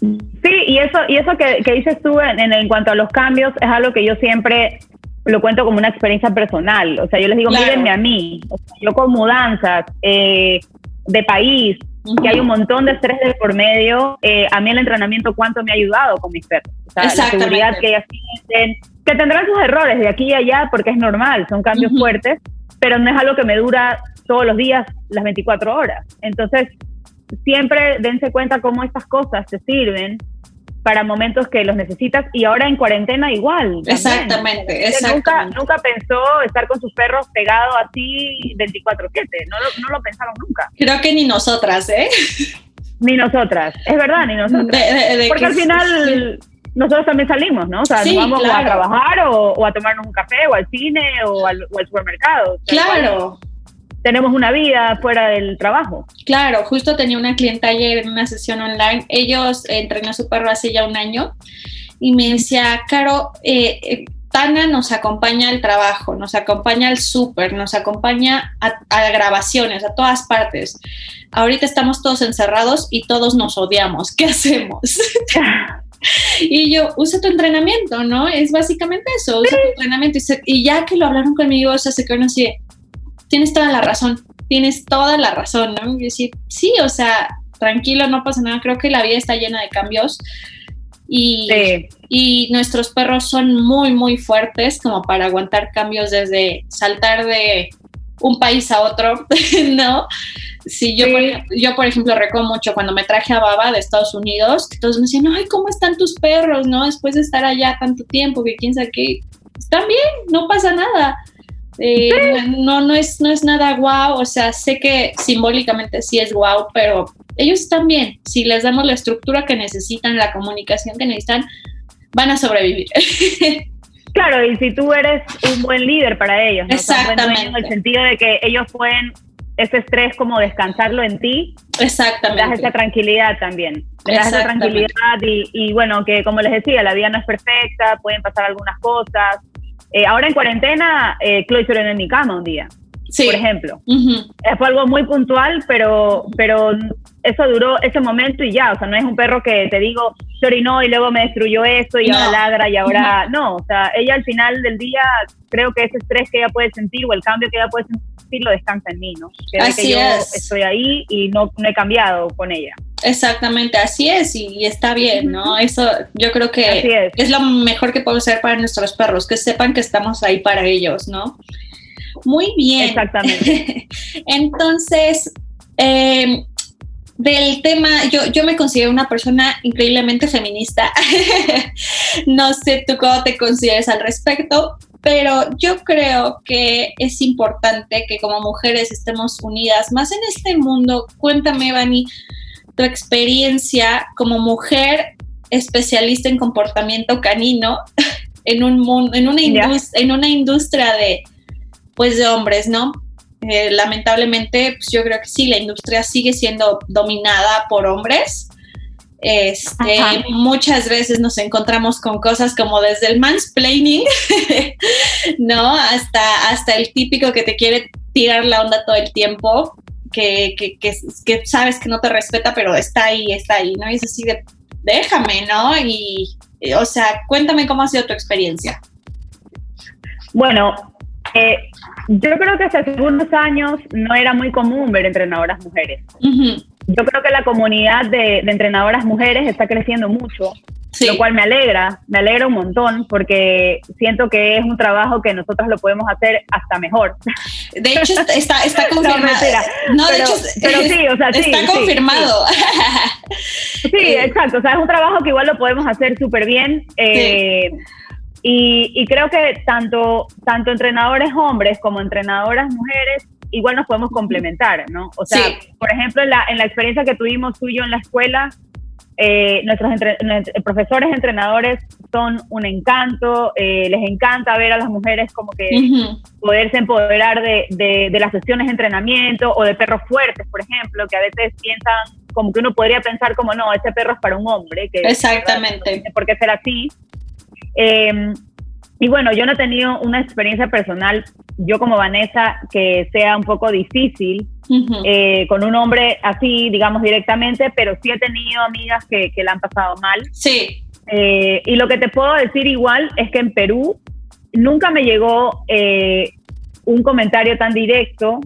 Sí, y eso, y eso que, dices tú en, en, cuanto a los cambios es algo que yo siempre lo cuento como una experiencia personal. O sea, yo les digo, mírenme a mí. yo con mudanzas eh, de país, que hay un montón de estrés de por medio, eh, a mí el entrenamiento cuánto me ha ayudado con mis perros. O sea, la seguridad que ellas tienen, que tendrán sus errores de aquí y allá porque es normal, son cambios fuertes, pero no es algo que me dura todos los días, las 24 horas. Entonces, siempre dense cuenta cómo estas cosas te sirven para momentos que los necesitas y ahora en cuarentena igual. Exactamente, Nunca, nunca pensó estar con sus perros pegado así 24/7, no, no lo pensaron nunca. Creo que ni nosotras, ¿eh? Ni nosotras, es verdad, ni nosotras. Porque al final nosotros también salimos, ¿no? O sea, nos vamos a trabajar o, a tomarnos un café o al cine o al, supermercado. claro tenemos una vida fuera del trabajo. Claro, justo tenía una clienta ayer en una sesión online. Ellos entrenó a su perro hace ya un año y me decía, Caro, eh, eh, Tana nos acompaña al trabajo, nos acompaña al súper, nos acompaña a, a, grabaciones, a todas partes. Ahorita estamos todos encerrados y todos nos odiamos. ¿Qué hacemos? y yo, usa tu entrenamiento, ¿no? Es básicamente eso, usa tu entrenamiento. Y, ya que lo hablaron conmigo, o sea, se quedaron así, tienes toda la razón, tienes toda la razón, ¿no? Y decir, sí, o sea, tranquilo, no pasa nada, creo que la vida está llena de cambios y, y nuestros perros son muy, muy fuertes como para aguantar cambios desde saltar de un país a otro, ¿no? Sí, yo, Por, yo por ejemplo recuerdo mucho cuando me traje a Baba de Estados Unidos, que todos me decían, ay, ¿cómo están tus perros? ¿No? Después de estar allá tanto tiempo, que quién sabe qué, están bien, no pasa nada. Eh, no, no, es, no es nada guau, o sea, sé que simbólicamente sí es guau, pero ellos están bien. Si les damos la estructura que necesitan, la comunicación que necesitan, van a sobrevivir. Claro, y si tú eres un buen líder para ellos, Exactamente. en el sentido de que ellos pueden ese estrés como descansarlo en ti. Exactamente. Das esa tranquilidad también. Das esa tranquilidad y, y, bueno, que como les decía, la vida no es perfecta, pueden pasar algunas cosas. Eh, ahora en cuarentena, eh, Chloe se en mi cama un día por ejemplo. Fue algo muy puntual, pero, pero eso duró ese momento y ya, o sea, no es un perro que te digo, se orinó y luego me destruyó esto y ahora ladra y ahora no, o sea, ella al final del día creo que ese estrés que ella puede sentir o el cambio que ella puede sentir lo descansa en mí, ¿no? Que, que yo estoy ahí y no, no he cambiado con ella. Exactamente, así es y, está bien, ¿no? Eso yo creo que es. es. lo mejor que podemos hacer para nuestros perros, que sepan que estamos ahí para ellos, ¿no? Muy bien. Exactamente. Entonces, em, del tema, yo, yo me considero una persona increíblemente feminista. no sé tú cómo te consideres al respecto, pero yo creo que es importante que como mujeres estemos unidas, más en este mundo. Cuéntame, Vani, tu experiencia como mujer especialista en comportamiento canino en un mundo, en una, en una industria de pues de hombres, ¿no? Eh, lamentablemente, pues yo creo que sí, la industria sigue siendo dominada por hombres. Este, muchas veces nos encontramos con cosas como desde el mansplaining, ¿no? Hasta, hasta el típico que te quiere tirar la onda todo el tiempo, que, que, que, sabes que no te respeta, pero está ahí, está ahí, ¿no? Y es así de, déjame, ¿no? Y, o sea, cuéntame cómo ha sido tu experiencia. Bueno, eh, yo creo que hace algunos años no era muy común ver entrenadoras mujeres. Yo creo que la comunidad de, entrenadoras mujeres está creciendo mucho, lo cual me alegra, me alegra un montón porque siento que es un trabajo que nosotros lo podemos hacer hasta mejor. De hecho, está, está confirmado. No, de hecho, pero sí, o sea, sí, está confirmado. Sí, exacto. O sea, es un trabajo que igual lo podemos hacer súper bien. Eh, y, creo que tanto, tanto entrenadores hombres como entrenadoras mujeres igual nos podemos complementar, ¿no? O sea, por ejemplo, en la, en la experiencia que tuvimos tú y yo en la escuela, eh, nuestros, profesores entrenadores son un encanto, eh, les encanta ver a las mujeres como que poderse empoderar de, de, las sesiones de entrenamiento o de perros fuertes, por ejemplo, que a veces piensan como que uno podría pensar como, no, ese perro es para un hombre, que Exactamente. No por qué ser así, Em, y bueno, yo no he tenido una experiencia personal, yo como Vanessa, que sea un poco difícil eh, con un hombre así, digamos, directamente, pero sí he tenido amigas que, que la han pasado mal. Sí. Eh, y lo que te puedo decir igual es que en Perú nunca me llegó eh, un comentario tan directo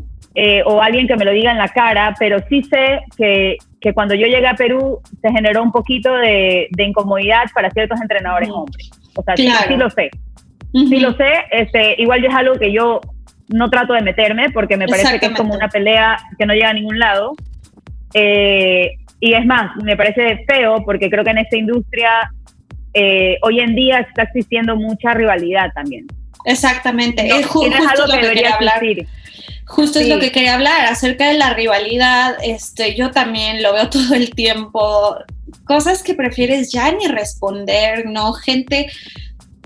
o alguien que me lo diga en la cara, pero sí sé que, que cuando yo llegué a Perú se generó un poquito de, de incomodidad para ciertos entrenadores hombres. O sea, sí, lo sé. Sí lo sé. Este, igual es algo que yo no trato de meterme porque me parece que es como una pelea que no llega a ningún lado. Eh, y es más, me parece feo porque creo que en esta industria eh, hoy en día está existiendo mucha rivalidad también. Exactamente. es, justo algo que, debería hablar. Justo es lo que quería hablar acerca de la rivalidad. Este, yo también lo veo todo el tiempo cosas que prefieres ya ni responder, ¿no? Gente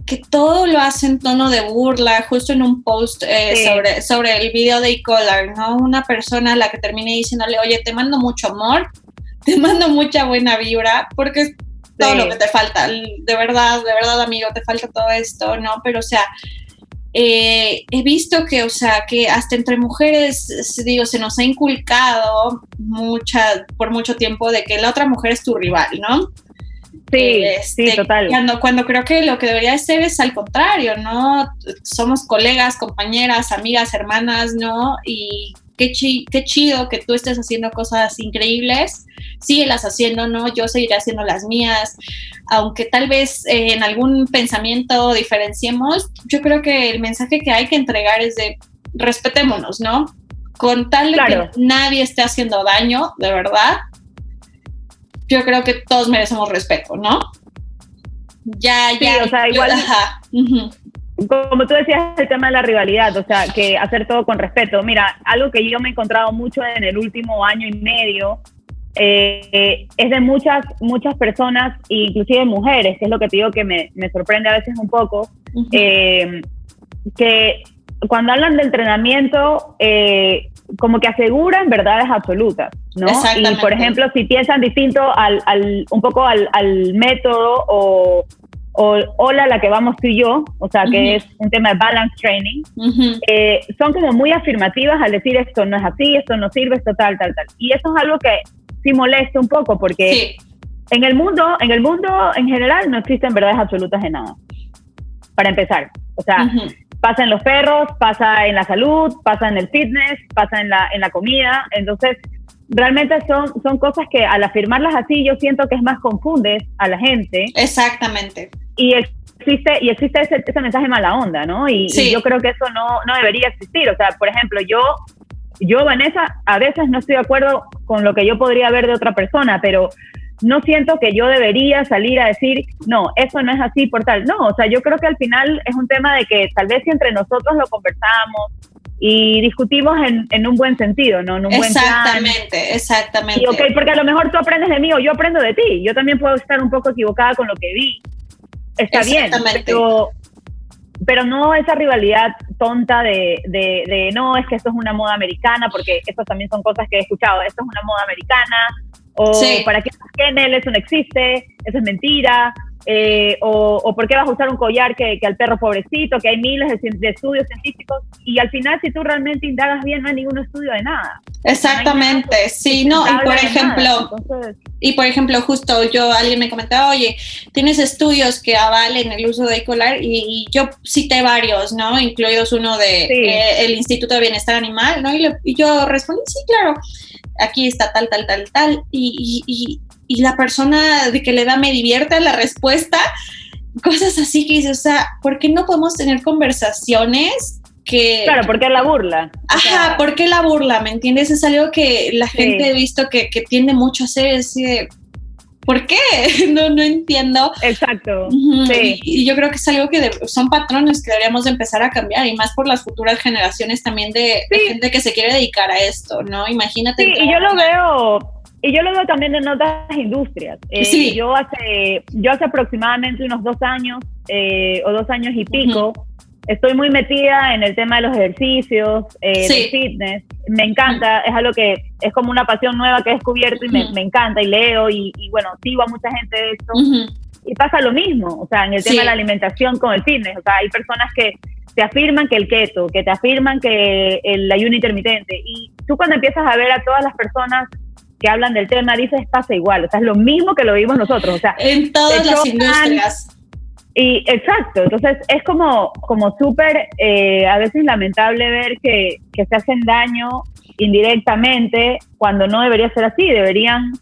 que todo lo hace en tono de burla, justo en un post eh, sobre, sobre el video de e-collar, ¿no? Una persona a la que termine diciéndole, oye, te mando mucho amor, te mando mucha buena vibra, porque es todo lo que te falta, de verdad, de verdad, amigo, te falta todo esto, ¿no? Pero, o sea, eh, he visto que, o sea, que hasta entre mujeres, digo, se nos ha inculcado mucha, por mucho tiempo de que la otra mujer es tu rival, ¿no? Sí, sí, este, total. Cuando, cuando creo que lo que debería ser es al contrario, ¿no? Somos colegas, compañeras, amigas, hermanas, ¿no? Y qué, qué chido que tú estés haciendo cosas increíbles, síguelas haciendo, ¿no? Yo seguiré haciendo las mías, aunque tal vez eh, en algún pensamiento diferenciemos, yo creo que el mensaje que hay que entregar es de respetémonos, ¿no? Con tal de que nadie esté haciendo daño, de verdad, yo creo que todos merecemos respeto, ¿no? Ya, ya. o sea, igual como tú decías, el tema de la rivalidad, o sea, que hacer todo con respeto. Mira, algo que yo me he encontrado mucho en el último año y medio eh, es de muchas, muchas personas, inclusive mujeres, que es lo que te digo que me, me sorprende a veces un poco, eh, que cuando hablan de entrenamiento, eh, como que aseguran verdades absolutas, ¿no? Y por ejemplo, si piensan distinto al, al un poco al, al método o, o, hola la que vamos tú y yo, o sea, que es un tema de balance training, eh, son como muy afirmativas al decir esto no es así, esto no sirve, esto tal, tal, tal. Y eso es algo que sí molesta un poco porque en el mundo, en el mundo en general no existen verdades absolutas de nada. Para empezar, o sea, pasa en los perros, pasa en la salud, pasa en el fitness, pasa en la, en la comida. Entonces, realmente son, son cosas que al afirmarlas así yo siento que es más confundes a la gente. Exactamente. Y existe, y existe ese, ese mensaje mala onda, ¿no? Y, y, yo creo que eso no, no debería existir. O sea, por ejemplo, yo, yo, Vanessa, a veces no estoy de acuerdo con lo que yo podría ver de otra persona, pero no siento que yo debería salir a decir, no, eso no es así por tal. No, o sea, yo creo que al final es un tema de que tal vez si entre nosotros lo conversamos y discutimos en, en un buen sentido, ¿no? En un exactamente, buen exactamente. Y ok, porque a lo mejor tú aprendes de mí o yo aprendo de ti. Yo también puedo estar un poco equivocada con lo que vi. Está bien, pero, pero no esa rivalidad tonta de, de, de, no, es que esto es una moda americana, porque estas también son cosas que he escuchado, esto es una moda americana, o para qué Kennel, eso no existe, eso es mentira, eh, o, o, por qué vas a usar un collar que, que al perro pobrecito, que hay miles de, estudios científicos, y al final si tú realmente indagas bien no hay ningún estudio de nada. Exactamente, sí, no, y por ejemplo, y por ejemplo, justo yo, alguien me comentaba, oye, tienes estudios que avalen el uso de collar, y, yo cité varios, ¿no? Incluidos uno de eh, el Instituto de Bienestar Animal, ¿no? Y, y yo respondí, sí, claro aquí está tal, tal, tal, tal, y, y, y, la persona de que le da me divierte la respuesta, cosas así que dice, o sea, ¿por qué no podemos tener conversaciones que... Claro, ¿por qué la burla? Ajá, ¿por qué la burla? ¿Me entiendes? Es algo que la gente ha visto que, que tiende mucho a hacer, es decir, ¿por qué? No, no entiendo. Exacto. sí. y, yo creo que es algo que son patrones que deberíamos de empezar a cambiar y más por las futuras generaciones también de, gente que se quiere dedicar a esto, ¿no? Imagínate. Sí, y yo lo veo. Y yo lo veo también en otras industrias. Eh, sí. Yo hace, yo hace aproximadamente unos dos años eh, o dos años y pico, estoy muy metida en el tema de los ejercicios, eh, de fitness. Me encanta, es algo que es como una pasión nueva que he descubierto y me, me, encanta y leo y, y, bueno, sigo a mucha gente de esto. Y pasa lo mismo, o sea, en el tema de la alimentación con el fitness. O sea, hay personas que te afirman que el keto, que te afirman que el ayuno intermitente. Y tú cuando empiezas a ver a todas las personas que hablan del tema, dices, pasa igual. O sea, es lo mismo que lo vimos nosotros. O sea, en todas las industrias y exacto, entonces es como, como súper eh, a veces lamentable ver que, que, se hacen daño indirectamente cuando no debería ser así, deberían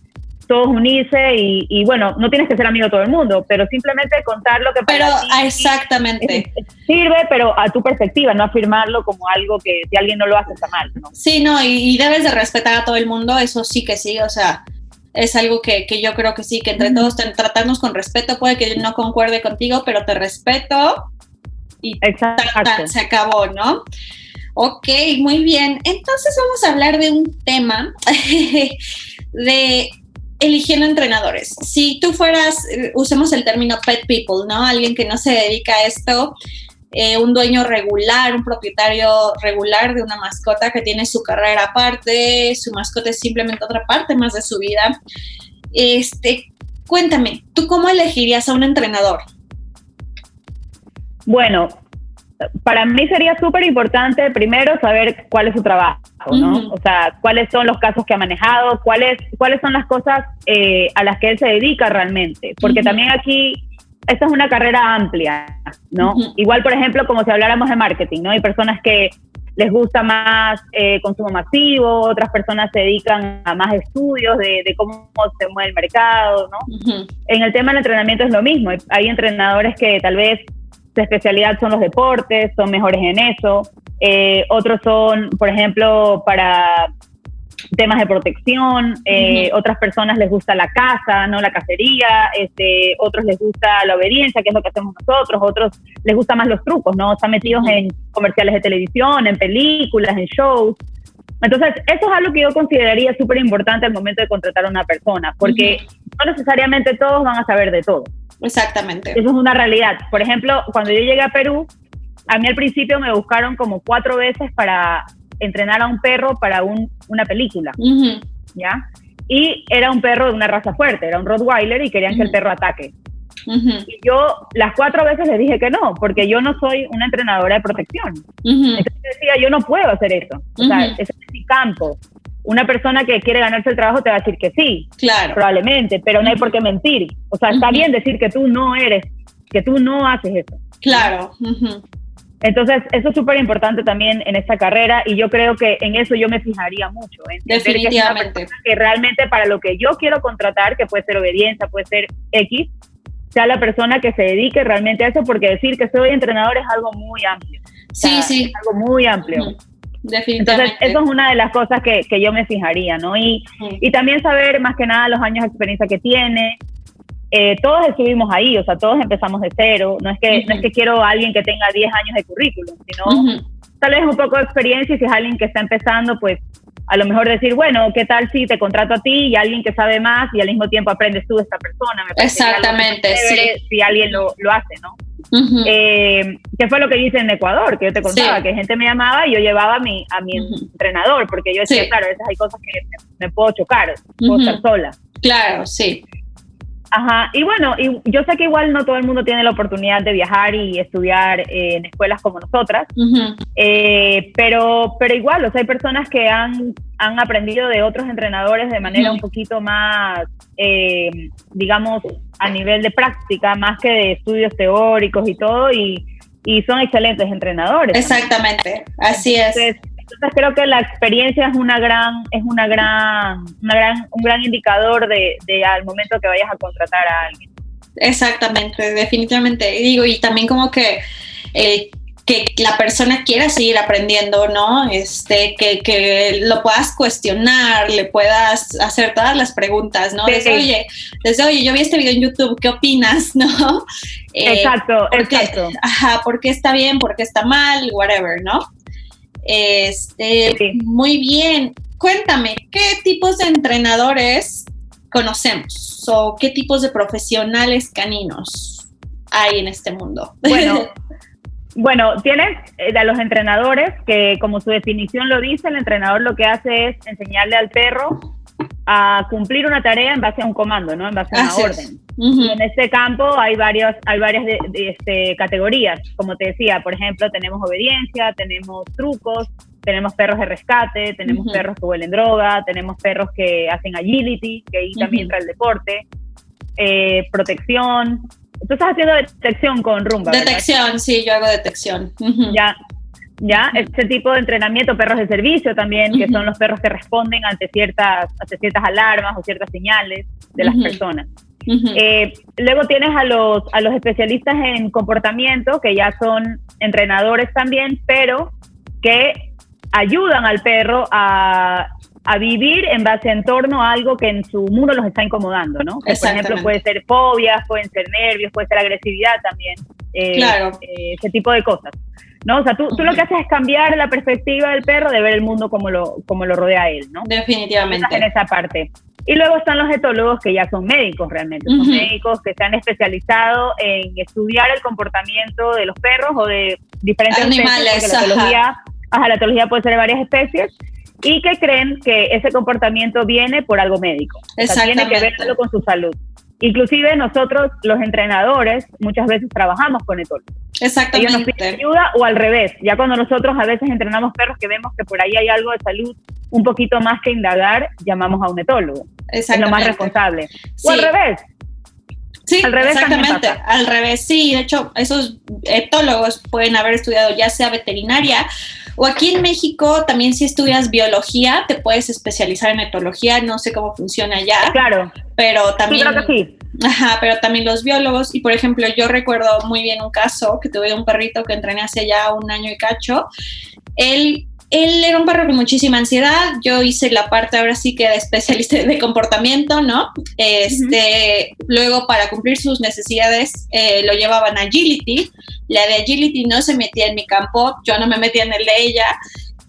todos unirse y, y bueno, no tienes que ser amigo de todo el mundo, pero simplemente contar lo que Pero exactamente. sirve, pero a tu perspectiva, no afirmarlo como algo que si alguien no lo hace está mal. ¿no? Sí, no, y, y debes de respetar a todo el mundo, eso sí que sí, o sea, es algo que, que, yo creo que sí, que entre todos tratarnos con respeto, puede que yo no concuerde contigo, pero te respeto y se acabó, ¿no? Ok, muy bien. Entonces vamos a hablar de un tema de eligiendo entrenadores. Si tú fueras, eh, usemos el término pet people, ¿no? Alguien que no se dedica a esto, eh, un dueño regular, un propietario regular de una mascota que tiene su carrera aparte, su mascota es simplemente otra parte más de su vida. Este, cuéntame, ¿tú cómo elegirías a un entrenador? Bueno, para mí sería súper importante primero saber cuál es su trabajo, ¿no? O sea, cuáles son los casos que ha manejado, cuáles, cuáles son las cosas eh, a las que él se dedica realmente. Porque también aquí esta es una carrera amplia, ¿no? Igual, por ejemplo, como si habláramos de marketing, ¿no? Hay personas que les gusta más eh, consumo masivo, otras personas se dedican a más estudios de, de cómo se mueve el mercado, ¿no? En el tema del entrenamiento es lo mismo. Hay entrenadores que tal vez su especialidad son los deportes, son mejores en eso. Eh, otros son, por ejemplo, para temas de protección, eh, otras personas les gusta la caza, no la cacería, este, otros les gusta la obediencia, que es lo que hacemos nosotros, otros les gustan más los trucos, ¿no? Están metidos en comerciales de televisión, en películas, en shows. Entonces, eso es algo que yo consideraría súper importante al momento de contratar a una persona, porque no necesariamente todos van a saber de todo. Exactamente. Eso es una realidad. Por ejemplo, cuando yo llegué a Perú, a mí al principio me buscaron como cuatro veces para entrenar a un perro para un, una película, Ujú, ¿ya? Y era un perro de una raza fuerte, era un Rottweiler y querían que el perro ataque. ujú, Y yo las cuatro veces les dije que no, porque yo no soy una entrenadora de protección. Entonces decía, yo no puedo hacer eso. O sea, ese es mi campo. Una persona que quiere ganarse el trabajo te va a decir que sí, Claro. probablemente, pero no hay por qué mentir. O sea, está bien decir que tú no eres, que tú no haces eso. Claro. ujú, Entonces, eso es súper importante también en esta carrera y yo creo que en eso yo me fijaría mucho. Que es una Definitivamente. persona que realmente para lo que yo quiero contratar, que puede ser obediencia, puede ser X, sea la persona que se dedique realmente a eso, porque decir que soy entrenador es algo muy amplio. O Sí, sea, sí. Es algo muy amplio. ujú, Entonces, Definitivamente. eso es una de las cosas que, que yo me fijaría, ¿no? Y, y también saber más que nada los años de experiencia que tiene. Eh, todos estuvimos ahí, o sea, todos empezamos de cero. No es que, Ujú. no es que quiero a alguien que tenga 10 años de currículum, sino Ujú, tal vez un poco de experiencia y si es alguien que está empezando, pues a lo mejor decir, bueno, ¿qué tal si te contrato a ti y alguien que sabe más y al mismo tiempo aprendes tú de esta persona? Me Exactamente, chévere Si alguien lo, lo hace, ¿no? ujú. Eh, ¿Qué fue lo que hice en Ecuador? Que yo te contaba, Sí. que gente me llamaba y yo llevaba a mi, a mi Ujú. entrenador, porque yo decía, Sí. claro, a veces hay cosas que me, me puedo chocar, puedo Ujú. estar sola. Claro, sí. Ajá, y bueno, y yo sé que igual no todo el mundo tiene la oportunidad de viajar y estudiar eh, en escuelas como nosotras, eh, pero, pero igual, o sea, hay personas que han, han aprendido de otros entrenadores de manera un poquito más, eh, digamos, a nivel de práctica, más que de estudios teóricos y todo, y, y son excelentes entrenadores. Exactamente. Así es. Entonces, creo que la experiencia es una gran, es una gran, una gran, un gran indicador de, de al momento que vayas a contratar a alguien. Exactamente, definitivamente. Y Digo, y también como que eh, que la persona quiera seguir aprendiendo, ¿no? Este, que, que lo puedas cuestionar, le puedas hacer todas las preguntas, ¿no? Sí. Desde, oye, desde, oye, yo vi este video en YouTube, ¿qué opinas, no? Eh, exacto, ¿por qué- exacto. Ajá, ¿por qué está bien? ¿Por qué está mal? Whatever, ¿no? Este, Sí. muy bien. Cuéntame, ¿qué tipos de entrenadores conocemos? ¿O qué tipos de profesionales caninos hay en este mundo? Bueno, bueno, tienes eh, a los entrenadores que, como su definición lo dice, el entrenador lo que hace es enseñarle al perro a cumplir una tarea en base a un comando, ¿no? En base a una Así orden. Ujú, Y en este campo hay varias, hay varias de, de, este, categorías. Como te decía, por ejemplo, tenemos obediencia, tenemos trucos, tenemos perros de rescate, tenemos Ujú. perros que huelen droga, tenemos perros que hacen agility, que ahí también Ujú. entra el deporte, eh, protección. Tú estás haciendo detección con rumba. ¿verdad? Detección, sí, yo hago detección. Ya, ya, este tipo de entrenamiento, perros de servicio también, que son los perros que responden ante ciertas, ante ciertas alarmas o ciertas señales de las personas. Eh, luego tienes a los, a los especialistas en comportamiento, que ya son entrenadores también, pero que ayudan al perro a, a vivir en base en torno a algo que en su mundo los está incomodando, ¿no? Que, por ejemplo, puede ser fobias, pueden ser nervios, puede ser agresividad también. eh, Claro. eh, ese tipo de cosas. ¿No? O sea, tú, tú lo que haces es cambiar la perspectiva del perro de ver el mundo como lo, como lo rodea a él, ¿no? Definitivamente. En esa parte. Y luego están los etólogos que ya son médicos realmente, son Ujú. médicos que se han especializado en estudiar el comportamiento de los perros o de diferentes Animales, especies, porque la etología, ajá, la etología puede ser de varias especies, y que creen que ese comportamiento viene por algo médico. O sea, tiene que ver Exactamente. algo con su salud. Inclusive nosotros, los entrenadores, muchas veces trabajamos con etólogos. Ellos nos piden Exactamente. ayuda o al revés. Ya cuando nosotros a veces entrenamos perros que vemos que por ahí hay algo de salud un poquito más que indagar, llamamos a un etólogo. Es lo más Exactamente. responsable. Sí. O al revés. Sí, Al revés exactamente. Al revés, sí. De hecho, esos etólogos pueden haber estudiado ya sea veterinaria o aquí en México también si estudias biología te puedes especializar en etología. No sé cómo funciona allá, Claro. pero Sí, también. creo que sí. Ajá, pero también los biólogos. Y por ejemplo, yo recuerdo muy bien un caso que tuve un perrito que entrené hace ya un año y cacho. Él, él era un perro con muchísima ansiedad. Yo hice la parte ahora sí que de especialista de comportamiento, ¿no? Este, Luego, para cumplir sus necesidades, eh, lo llevaban a agility. La de agility no se metía en mi campo, yo no me metía en el de ella.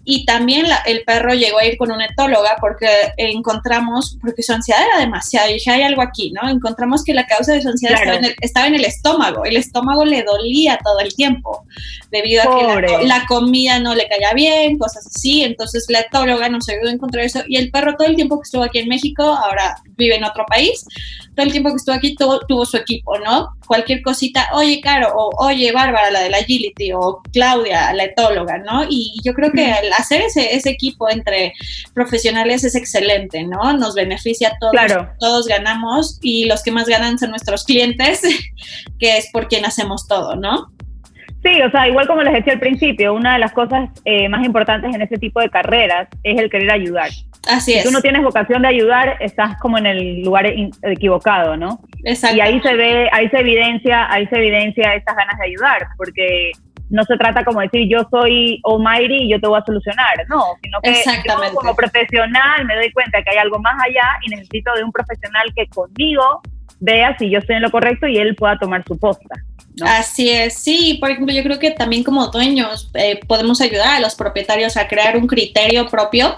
Y también el perro llegó a ir con una etóloga porque encontramos, porque su ansiedad era demasiado, y dije, hay algo aquí, ¿no? Encontramos que la causa de su ansiedad estaba, en el, estómago, el estómago le dolía todo el tiempo, debido a que la, comida no le caía bien, cosas así, entonces la etóloga nos ayudó a encontrar eso, y el perro todo el tiempo que estuvo aquí en México, ahora vive en otro país, todo el tiempo que estuvo aquí tuvo, tuvo su equipo, ¿no? Cualquier cosita, oye, Caro, o oye, Bárbara, la de la Agility, o Claudia, la etóloga, ¿no? Y yo creo que al hacer ese, ese equipo entre profesionales es excelente, ¿no? Nos beneficia a todos, claro. todos ganamos y los que más ganan son nuestros clientes, que es por quien hacemos todo, ¿no? Sí, o sea, igual como les decía al principio, una de las cosas eh, más importantes en ese tipo de carreras es el querer ayudar. Así si es. tú no tienes vocación de ayudar, estás como en el lugar equivocado, ¿no? Exacto. Y ahí se ve, ahí se evidencia, ahí se evidencia estas ganas de ayudar, porque no se trata como decir yo soy almighty y yo te voy a solucionar, no, sino que yo como profesional me doy cuenta que hay algo más allá y necesito de un profesional que conmigo vea si yo estoy en lo correcto y él pueda tomar su posta. Así es, sí, por ejemplo, yo creo que también como dueños eh, podemos ayudar a los propietarios a crear un criterio propio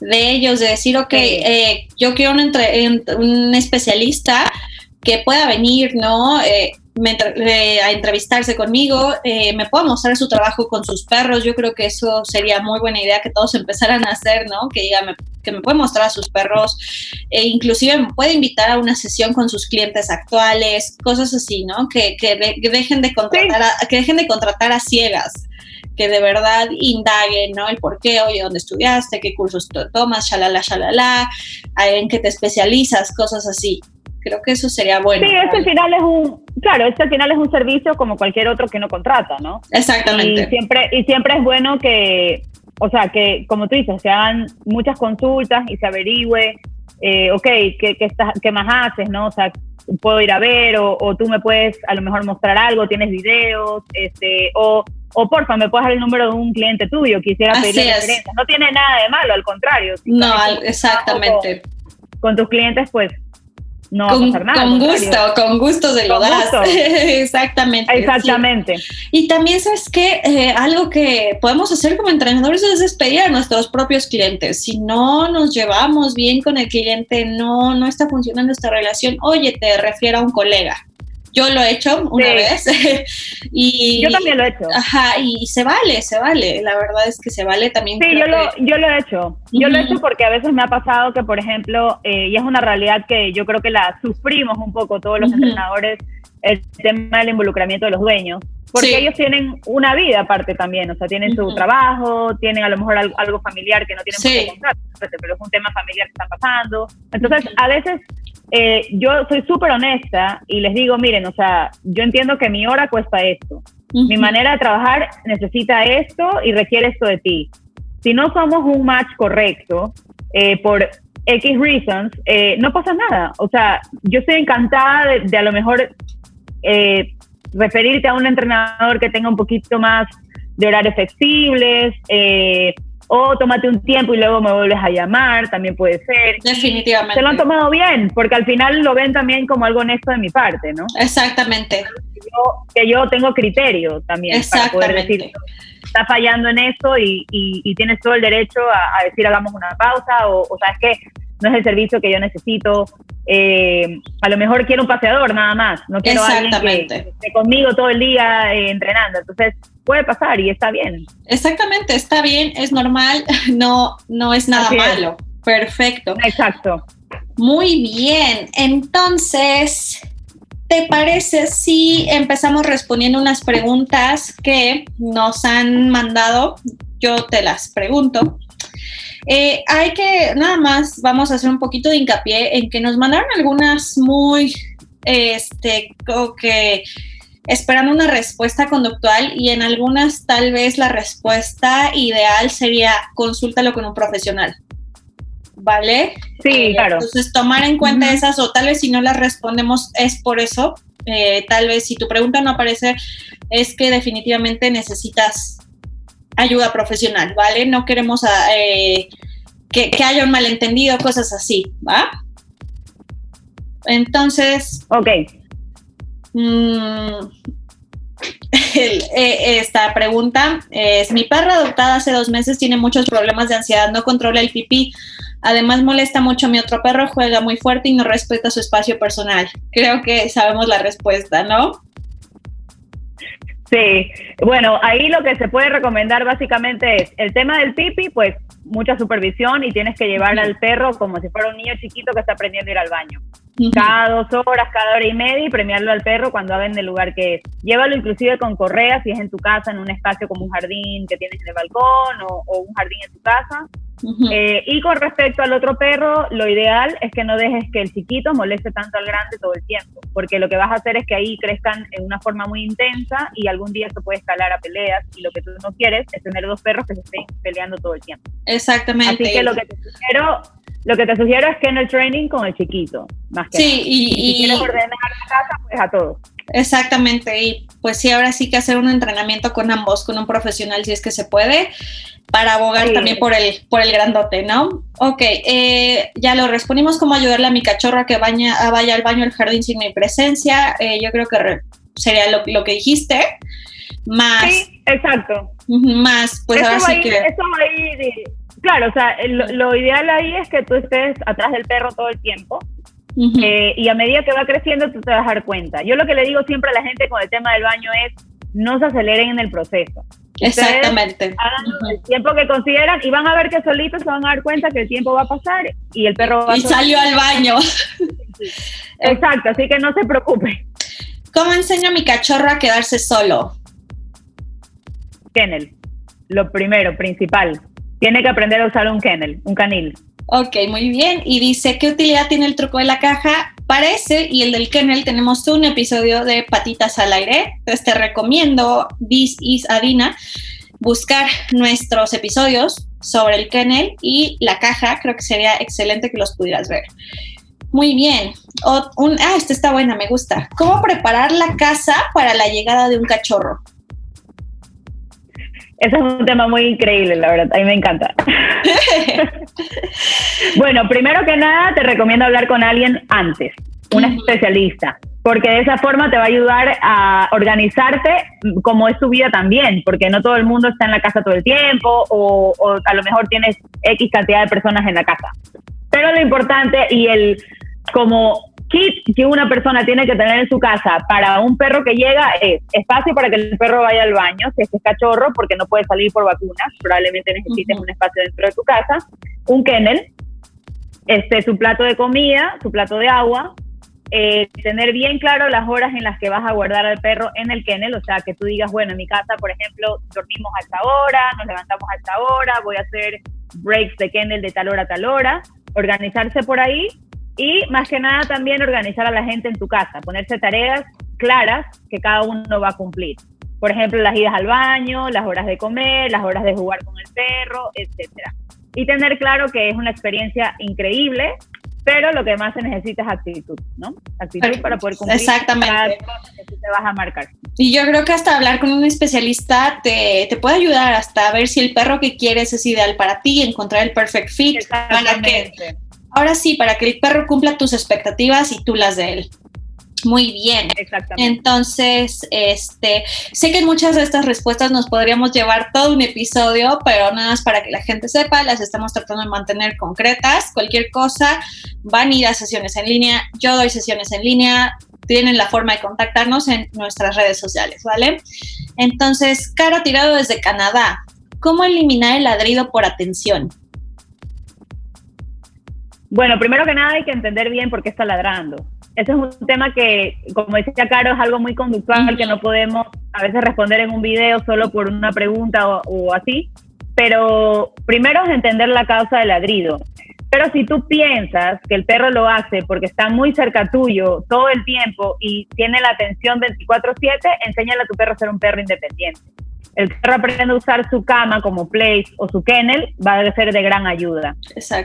de ellos, de decir, ok, eh, yo quiero un, un especialista que pueda venir, ¿no? Eh, a entrevistarse conmigo, eh, me pueda mostrar su trabajo con sus perros. Yo creo que eso sería muy buena idea que todos empezaran a hacer, ¿no? Que diga, que me puede mostrar a sus perros, e inclusive me puede invitar a una sesión con sus clientes actuales, cosas así, ¿no? Que, que, dejen de contratar a, que dejen de contratar a ciegas que de verdad indaguen, ¿no? El por qué, oye, dónde estudiaste, qué cursos tomas, shalala, shalala, en qué te especializas, cosas así. Creo que eso sería bueno. Sí, este al final es un, claro, este al final es un servicio como cualquier otro que no contrata, ¿no? Exactamente. Y siempre, y siempre es bueno que, o sea, que como tú dices, se hagan muchas consultas y se averigüe, eh, ok, ¿qué, qué, ¿qué más haces, no? O sea, puedo ir a ver o, o, tú me puedes a lo mejor mostrar algo, tienes videos, este, o, o porfa, me puedes dar el número de un cliente tuyo, quisiera pedir referencias. No tiene nada de malo, al contrario. no, exactamente. con, tus clientes, pues no con, va a pasar nada. Con gusto, con gusto se lo das. Exactamente. Exactamente. Y también sabes que eh, algo que podemos hacer como entrenadores es despedir a nuestros propios clientes. Si no nos llevamos bien con el cliente, no, no está funcionando esta relación, oye, te refiero a un colega. Yo lo he hecho una vez. y, yo también lo he hecho. Ajá, y se vale, se vale. La verdad es que se vale también. Sí, yo, lo, yo lo he hecho. Yo lo he hecho porque a veces me ha pasado que, por ejemplo, eh, y es una realidad que yo creo que la sufrimos un poco todos los entrenadores, el tema del involucramiento de los dueños. Porque ellos tienen una vida aparte también, o sea, tienen su trabajo, tienen a lo mejor algo, familiar que no tienen por qué contar, pero es un tema familiar que están pasando. Entonces, a veces eh, yo soy súper honesta y les digo, miren, o sea, yo entiendo que mi hora cuesta esto, mi manera de trabajar necesita esto y requiere esto de ti. Si no somos un match correcto, eh, por X reasons, eh, no pasa nada. O sea, yo estoy encantada de, a lo mejor referirte a un entrenador que tenga un poquito más de horarios flexibles, eh, o tómate un tiempo y luego me vuelves a llamar, también puede ser. Definitivamente. Se lo han tomado bien, porque al final lo ven también como algo honesto de mi parte, ¿no? Exactamente. que yo tengo criterio también para poder decir, está fallando en eso y, y, tienes todo el derecho a, decir hagamos una pausa o, o sabes que no es el servicio que yo necesito. Eh, a lo mejor quiero un paseador nada más, no quiero a alguien que, esté conmigo todo el día eh, entrenando. Entonces, puede pasar y está bien. Exactamente, está bien, es normal, no, no es nada malo. Perfecto. Exacto. Muy bien, entonces, ¿te parece si empezamos respondiendo unas preguntas que nos han mandado? Yo te las pregunto. Eh, hay que, nada más, vamos a hacer un poquito de hincapié en que nos mandaron algunas muy, este, que esperan una respuesta conductual y en algunas tal vez la respuesta ideal sería consúltalo con un profesional. ¿Vale? Sí, eh, claro. Entonces, tomar en cuenta esas o tal vez si no las respondemos es por eso. Eh, tal vez si tu pregunta no aparece es que definitivamente necesitas ayuda profesional, ¿vale? No queremos eh, que, que, haya un malentendido, cosas así, ¿va? Entonces... Ok. Mm, Eh, esta pregunta es, mi perra adoptada hace dos meses tiene muchos problemas de ansiedad, no controla el pipí. Además molesta mucho a mi otro perro, juega muy fuerte y no respeta su espacio personal. Creo que sabemos la respuesta, ¿no? Sí, bueno, ahí lo que se puede recomendar básicamente es el tema del pipi, pues mucha supervisión y tienes que llevar al perro como si fuera un niño chiquito que está aprendiendo a ir al baño. Cada dos horas, cada hora y media y premiarlo al perro cuando haga en el lugar que es. Llévalo inclusive con correa si es en tu casa, en un espacio como un jardín que tienes en el balcón o, o un jardín en tu casa. Eh, y con respecto al otro perro, lo ideal es que no dejes que el chiquito moleste tanto al grande todo el tiempo, porque lo que vas a hacer es que ahí crezcan en una forma muy intensa y algún día esto puede escalar a peleas y lo que tú no quieres es tener dos perros que se estén peleando todo el tiempo. Exactamente. Así que lo que te sugiero, lo que te sugiero es que en el training con el chiquito, más que Sí, y, si quieres ordenar la casa, pues a todos. Exactamente, y pues sí, ahora sí que hacer un entrenamiento con ambos, con un profesional si es que se puede, para abogar también por el, por el grandote, ¿no? Ok, eh, ya lo respondimos, cómo ayudarle a mi cachorro a que baña, a vaya al baño al jardín sin mi presencia, eh, yo creo que sería lo, lo, que dijiste, más... Sí, exacto. Más, pues eso ahora sí ahí, que... Eso claro, o sea, lo, lo ideal ahí es que tú estés atrás del perro todo el tiempo, Uh -huh. eh, y a medida que va creciendo tú te vas a dar cuenta. Yo lo que le digo siempre a la gente con el tema del baño es no se aceleren en el proceso. Exactamente. Hagan uh -huh. el tiempo que consideran y van a ver que solitos se van a dar cuenta que el tiempo va a pasar y el perro va y a... Y salió al baño. Exacto, así que no se preocupe. ¿Cómo enseño a mi cachorro a quedarse solo? Kennel. Lo primero, principal. Tiene que aprender a usar un kennel, un canil. Ok, muy bien. Y dice, ¿qué utilidad tiene el truco de la caja? Para ese y el del kennel tenemos un episodio de Patitas al Aire. Entonces te recomiendo, This is Adina, buscar nuestros episodios sobre el kennel y la caja. Creo que sería excelente que los pudieras ver. Muy bien. Un, ah, esta está buena, me gusta. ¿Cómo preparar la casa para la llegada de un cachorro? Ese es un tema muy increíble, la verdad. A mí me encanta. bueno, primero que nada, te recomiendo hablar con alguien antes, un uh -huh. especialista, porque de esa forma te va a ayudar a organizarte como es tu vida también, porque no todo el mundo está en la casa todo el tiempo o, o a lo mejor tienes X cantidad de personas en la casa. Pero lo importante y el como kit que una persona tiene que tener en su casa para un perro que llega es espacio para que el perro vaya al baño, si es que es cachorro, porque no puede salir por vacunas, probablemente necesites uh -huh. un espacio dentro de tu casa, un kennel, este, su plato de comida, su plato de agua, eh, tener bien claro las horas en las que vas a guardar al perro en el kennel, o sea, que tú digas, bueno, en mi casa, por ejemplo, dormimos a esta hora, nos levantamos a esta hora, voy a hacer breaks de kennel de tal hora a tal hora, organizarse por ahí y más que nada también organizar a la gente en tu casa, ponerse tareas claras que cada uno va a cumplir. Por ejemplo, las idas al baño, las horas de comer, las horas de jugar con el perro, etcétera. Y tener claro que es una experiencia increíble, pero lo que más se necesita es actitud, ¿no? Actitud para poder cumplir Exactamente. cada cosa que tú te vas a marcar. Y yo creo que hasta hablar con un especialista te, te, puede ayudar hasta ver si el perro que quieres es ideal para ti, encontrar el perfect fit para que ahora sí, para que el perro cumpla tus expectativas y tú las de él. Muy bien. Exactamente. Entonces, este, sé que en muchas de estas respuestas nos podríamos llevar todo un episodio, pero nada más para que la gente sepa, las estamos tratando de mantener concretas. Cualquier cosa, van a ir a sesiones en línea. Yo doy sesiones en línea. Tienen la forma de contactarnos en nuestras redes sociales, ¿vale? Entonces, Caro Tirado desde Canadá. ¿Cómo eliminar el ladrido por atención? Bueno, primero que nada hay que entender bien por qué está ladrando. Ese es un tema que, como decía Caro, es algo muy conductual que no podemos a veces responder en un video solo por una pregunta o, o, así. Pero primero es entender la causa del ladrido. Pero si tú piensas que el perro lo hace porque está muy cerca tuyo todo el tiempo y tiene la atención 24/7, enséñale a tu perro a ser un perro independiente el perro aprende a usar su cama como place o su kennel, va a ser de gran ayuda.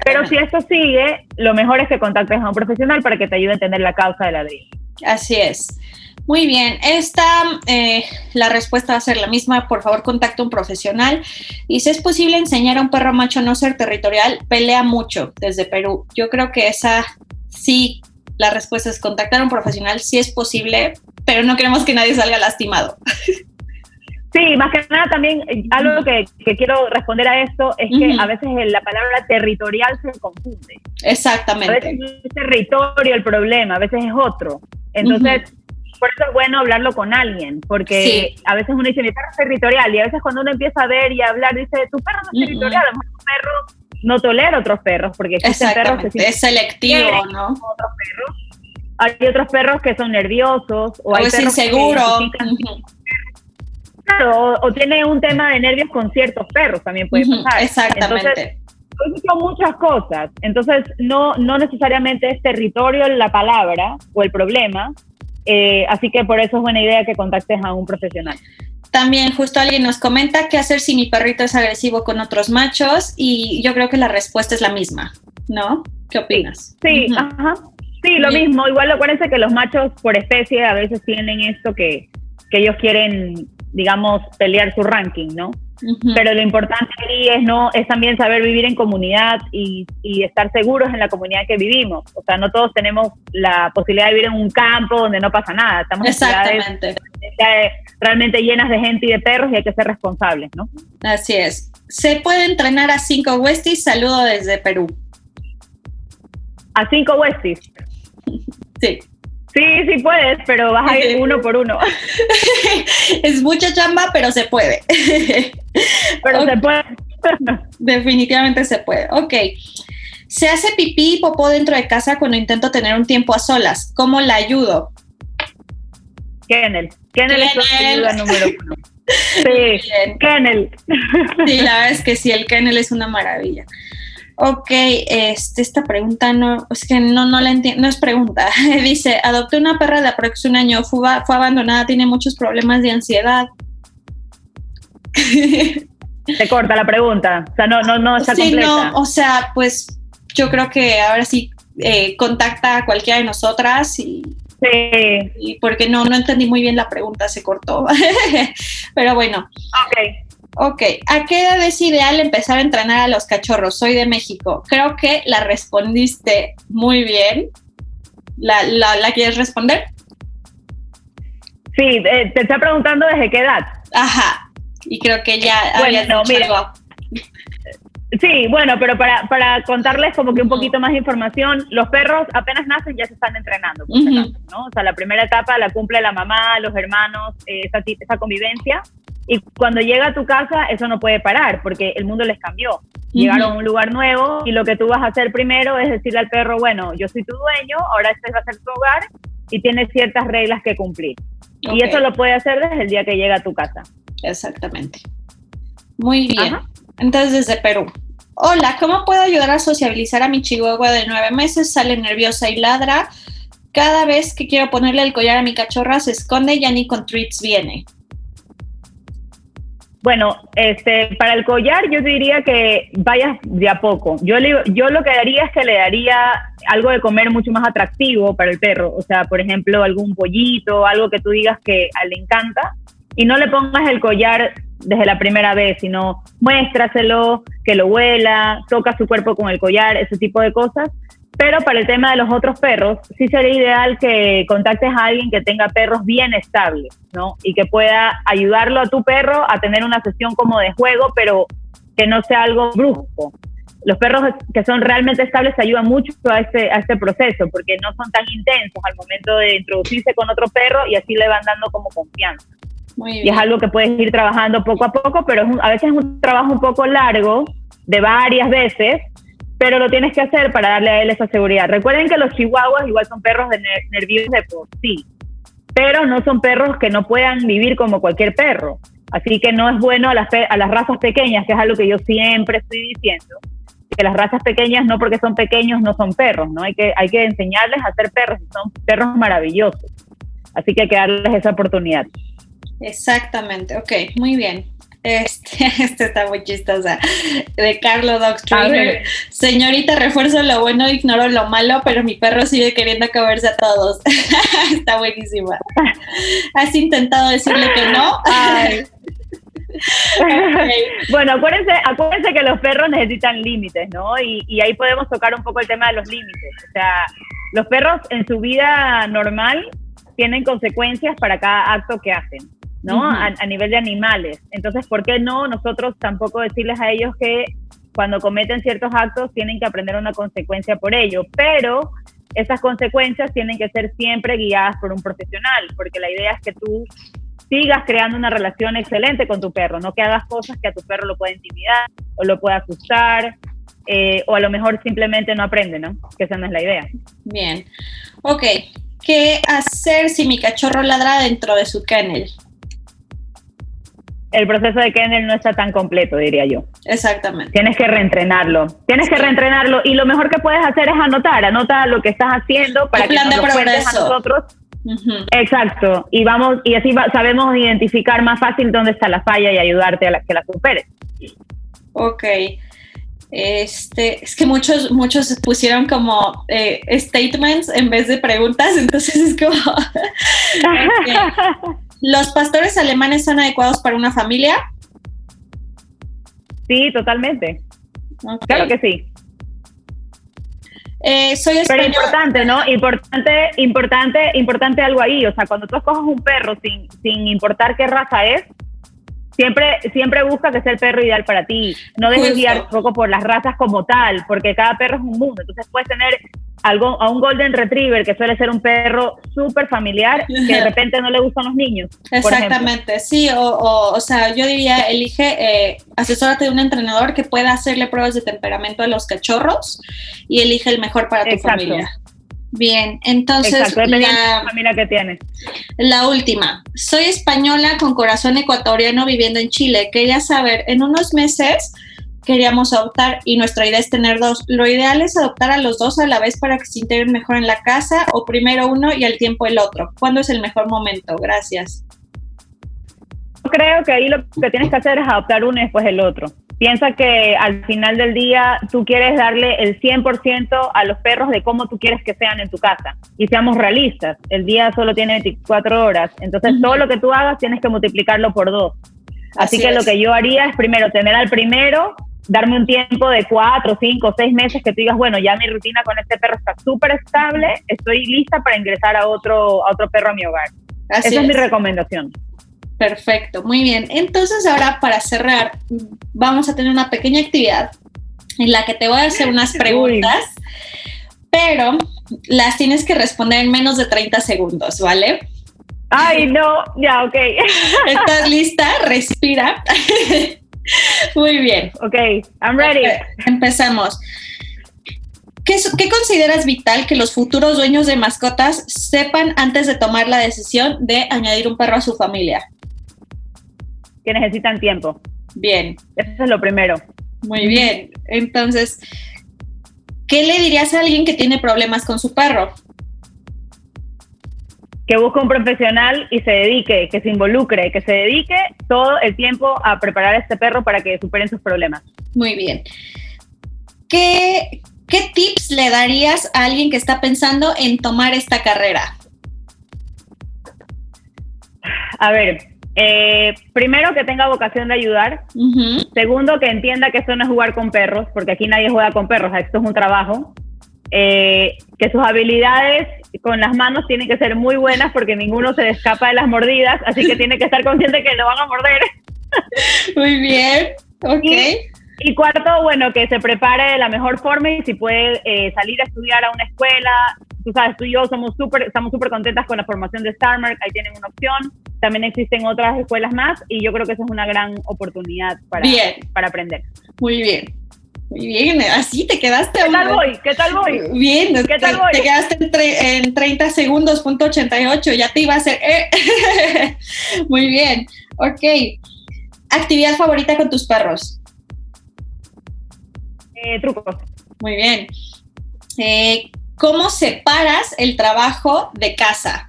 Pero si esto sigue, lo mejor es que contactes a un profesional para que te ayude a entender la causa del ladrillo. Así es. Muy bien, esta, eh, la respuesta va a ser la misma. Por favor, contacta a un profesional. Y si es posible enseñar a un perro macho a no ser territorial, pelea mucho desde Perú. Yo creo que esa sí, la respuesta es contactar a un profesional, si sí es posible, pero no queremos que nadie salga lastimado. Sí, más que nada también eh, algo que, quiero responder a esto es que a veces la palabra territorial se confunde. Exactamente. A veces no es territorio el problema, a veces es otro. Entonces, por eso es bueno hablarlo con alguien, porque a veces uno dice, mi perro es territorial, y a veces cuando uno empieza a ver y a hablar, dice, tu perro no es territorial, a lo mejor tu perro no tolera otros perros, porque perros que es selectivo, ¿no? Otros perros. Hay otros perros que son nerviosos, o, hay es perros inseguro. Claro, o, tiene un tema de nervios con ciertos perros, también puede pasar. Exactamente. Entonces, son muchas cosas. Entonces, no, no necesariamente es territorio la palabra o el problema. Eh, así que por eso es buena idea que contactes a un profesional. También justo alguien nos comenta qué hacer si mi perrito es agresivo con otros machos y yo creo que la respuesta es la misma, ¿no? ¿Qué opinas? Sí, ajá. Sí, lo mismo. Igual acuérdense que los machos por especie a veces tienen esto que, que ellos quieren digamos, pelear su ranking, ¿no? Pero lo importante ahí es, no, es también saber vivir en comunidad y, estar seguros en la comunidad que vivimos. O sea, no todos tenemos la posibilidad de vivir en un campo donde no pasa nada. Estamos en ciudades realmente llenas de gente y de perros y hay que ser responsables, ¿no? Así es. Se puede entrenar a cinco Westies. Saludo desde Perú. A cinco Westies. Sí. Sí, sí puedes, pero vas a ir uno por uno. es mucha chamba, pero se puede. pero se puede. Definitivamente se puede. Ok. Se hace pipí y popó dentro de casa cuando intento tener un tiempo a solas. ¿Cómo la ayudo? Kennel. Kennel, es la ayuda número uno. Sí, Kennel. Sí, la verdad es que sí, el Kennel es una maravilla. Ok, este, esta pregunta no, es que no, no la entiendo, no es pregunta. Dice, adopté una perra de un año, fue, fue abandonada, tiene muchos problemas de ansiedad. Se corta la pregunta, o sea, no, no, no está sí, no, o sea, pues yo creo que ahora sí eh, contacta a cualquiera de nosotras y, Sí. Y porque no, no entendí muy bien la pregunta, se cortó. Pero bueno. Ok. Ok, ¿a qué edad es ideal empezar a entrenar a los cachorros? Soy de México. Creo que la respondiste muy bien. ¿La, la, quieres responder? Sí, eh, te está preguntando desde qué edad. Ajá, y creo que ya bueno, mira, Sí, bueno, pero para, para contarles como que un poquito más de información, los perros apenas nacen ya se están entrenando, ¿no? O sea, la primera etapa la cumple la mamá, los hermanos, eh, esa, esa convivencia, y cuando llega a tu casa, eso no puede parar, porque el mundo les cambió. Llegaron a un lugar nuevo y lo que tú vas a hacer primero es decirle al perro, bueno, yo soy tu dueño, ahora este va a ser tu hogar y tienes ciertas reglas que cumplir. Y eso lo puede hacer desde el día que llega a tu casa. Exactamente. Muy bien. Entonces, desde Perú. Hola, ¿cómo puedo ayudar a sociabilizar a mi chihuahua de nueve meses? Sale nerviosa y ladra. Cada vez que quiero ponerle el collar a mi cachorra se esconde y ya ni con treats viene. Bueno, este, para el collar yo diría que vayas de a poco. Yo, yo lo que haría es que le daría algo de comer mucho más atractivo para el perro. O sea, por ejemplo, algún pollito, algo que tú digas que le encanta. Y no le pongas el collar desde la primera vez, sino muéstraselo, que lo huela, toca su cuerpo con el collar, ese tipo de cosas. Pero para el tema de los otros perros, sí sería ideal que contactes a alguien que tenga perros bien estables, ¿no? Y que pueda ayudarlo a tu perro a tener una sesión como de juego, pero que no sea algo brusco. Los perros que son realmente estables ayudan mucho a este, a este proceso, porque no son tan intensos al momento de introducirse con otro perro y así le van dando como confianza. y es algo que puedes ir trabajando poco a poco, pero a veces es un trabajo un poco largo, de varias veces, pero lo tienes que hacer para darle a él esa seguridad. Recuerden que los chihuahuas igual son perros de nerviosos de por sí, pero no son perros que no puedan vivir como cualquier perro. Así que no es bueno a las, a las razas pequeñas, que es algo que yo siempre estoy diciendo, que las razas pequeñas no porque son pequeños no son perros, ¿no? Hay que, hay que enseñarles a ser perros, son perros maravillosos. Así que hay que darles esa oportunidad. Exactamente, ok, muy bien. Este, este está muy chistosa. De Carlo Dog Señorita, refuerzo lo bueno, ignoro lo malo, pero mi perro sigue queriendo comerse a todos. está buenísima. ¿Has intentado decirle que no? Bueno, acuérdense, acuérdense que los perros necesitan límites, ¿no? Y, y ahí podemos tocar un poco el tema de los límites. O sea, los perros en su vida normal tienen consecuencias para cada acto que hacen. ¿No? a, a nivel de animales. Entonces, ¿por qué no nosotros tampoco decirles a ellos que cuando cometen ciertos actos tienen que aprender una consecuencia por ello? Pero esas consecuencias tienen que ser siempre guiadas por un profesional, porque la idea es que tú sigas creando una relación excelente con tu perro, no que hagas cosas que a tu perro lo pueda intimidar o lo pueda asustar, eh, o a lo mejor simplemente no aprende, ¿no? Que esa no es la idea. Bien. Ok. ¿Qué hacer si mi cachorro ladra dentro de su kennel? El proceso de kennel no está tan completo, diría yo. Exactamente. Tienes que reentrenarlo. Tienes que reentrenarlo y lo mejor que puedes hacer es anotar, anota lo que estás haciendo para que de nos lo cuentes a nosotros. Exacto. Y vamos y así va- sabemos identificar más fácil dónde está la falla y ayudarte a la, que la superes. Ok. Este, es que muchos, muchos pusieron como eh, statements en vez de preguntas, entonces es como. ¿Los pastores alemanes son adecuados para una familia? sí, totalmente. Claro que sí. Eh, soy Pero importante, ¿no? Importante, importante, importante algo ahí. O sea, cuando tú escoges un perro sin, sin importar qué raza es, siempre, siempre busca que sea el perro ideal para ti. No dejes Justo. guiar poco por las razas como tal, porque cada perro es un mundo. Entonces puedes tener algo, a un Golden Retriever, que suele ser un perro súper familiar, que de repente no le gustan los niños. Exactamente, sí, o, o, o sea, yo diría, elige, eh, asesórate de un entrenador que pueda hacerle pruebas de temperamento a los cachorros y elige el mejor para tu Exacto. familia. Bien, entonces Exacto, la, la familia que tienes. la última. Soy española con corazón ecuatoriano viviendo en Chile. Quería saber, en unos meses queríamos adoptar y nuestra idea es tener dos. Lo ideal es adoptar a los dos a la vez para que se integren mejor en la casa o primero uno y al tiempo el otro. ¿Cuándo es el mejor momento? Gracias. Yo creo que ahí lo que tienes que hacer es adoptar uno y después el otro. Piensa que al final del día tú quieres darle el 100% a los perros de cómo tú quieres que sean en tu casa. Y seamos realistas, el día solo tiene 24 horas, entonces todo lo que tú hagas tienes que multiplicarlo por dos. Así, Así que es. lo que yo haría es primero tener al primero, darme un tiempo de cuatro, cinco, seis meses que tú digas, bueno, ya mi rutina con este perro está súper estable, estoy lista para ingresar a otro, a otro perro a mi hogar. Así Esa es mi recomendación. Perfecto, muy bien. Entonces ahora para cerrar, vamos a tener una pequeña actividad en la que te voy a hacer unas preguntas, pero las tienes que responder en menos de 30 segundos, ¿vale? Ay, no, ya, ok. ¿Estás lista? Respira. Muy bien. Ok, I'm ready. Empezamos. ¿Qué, qué consideras vital que los futuros dueños de mascotas sepan antes de tomar la decisión de añadir un perro a su familia? Que necesitan tiempo. Bien, Eso es lo primero. muy bien. Entonces, ¿qué le dirías a alguien que tiene problemas con su perro? Que busque un profesional y se dedique, que se involucre, que se dedique todo el tiempo a preparar a este perro para que superen sus problemas. Muy bien. ¿Qué, qué tips le darías a alguien que está pensando en tomar esta carrera? A ver, eh, primero que tenga vocación de ayudar. Ujú, Segundo, que entienda que esto no es jugar con perros, porque aquí nadie juega con perros, esto es un trabajo. Eh, que sus habilidades con las manos tienen que ser muy buenas porque ninguno se escapa de las mordidas, así que tiene que estar consciente que lo van a morder. Muy bien. Ok. Y cuarto, bueno, que se prepare de la mejor forma y si puede eh, salir a estudiar a una escuela. Tú sabes, tú y yo somos súper, estamos súper contentas con la formación de Starmark, ahí tienen una opción. También existen otras escuelas más y yo creo que esa es una gran oportunidad para, Bien. para aprender. Muy bien. Muy bien. Así te quedaste. ¿Qué tal voy? ¿Qué tal voy? Bien, ¿Qué te, tal voy? te quedaste en, tre- en 30 segundos, punto 88, ya te iba a hacer. eh. Muy bien, ok. Actividad favorita con tus perros. Eh, trucos. Muy bien. Eh, ¿Cómo separas el trabajo de casa?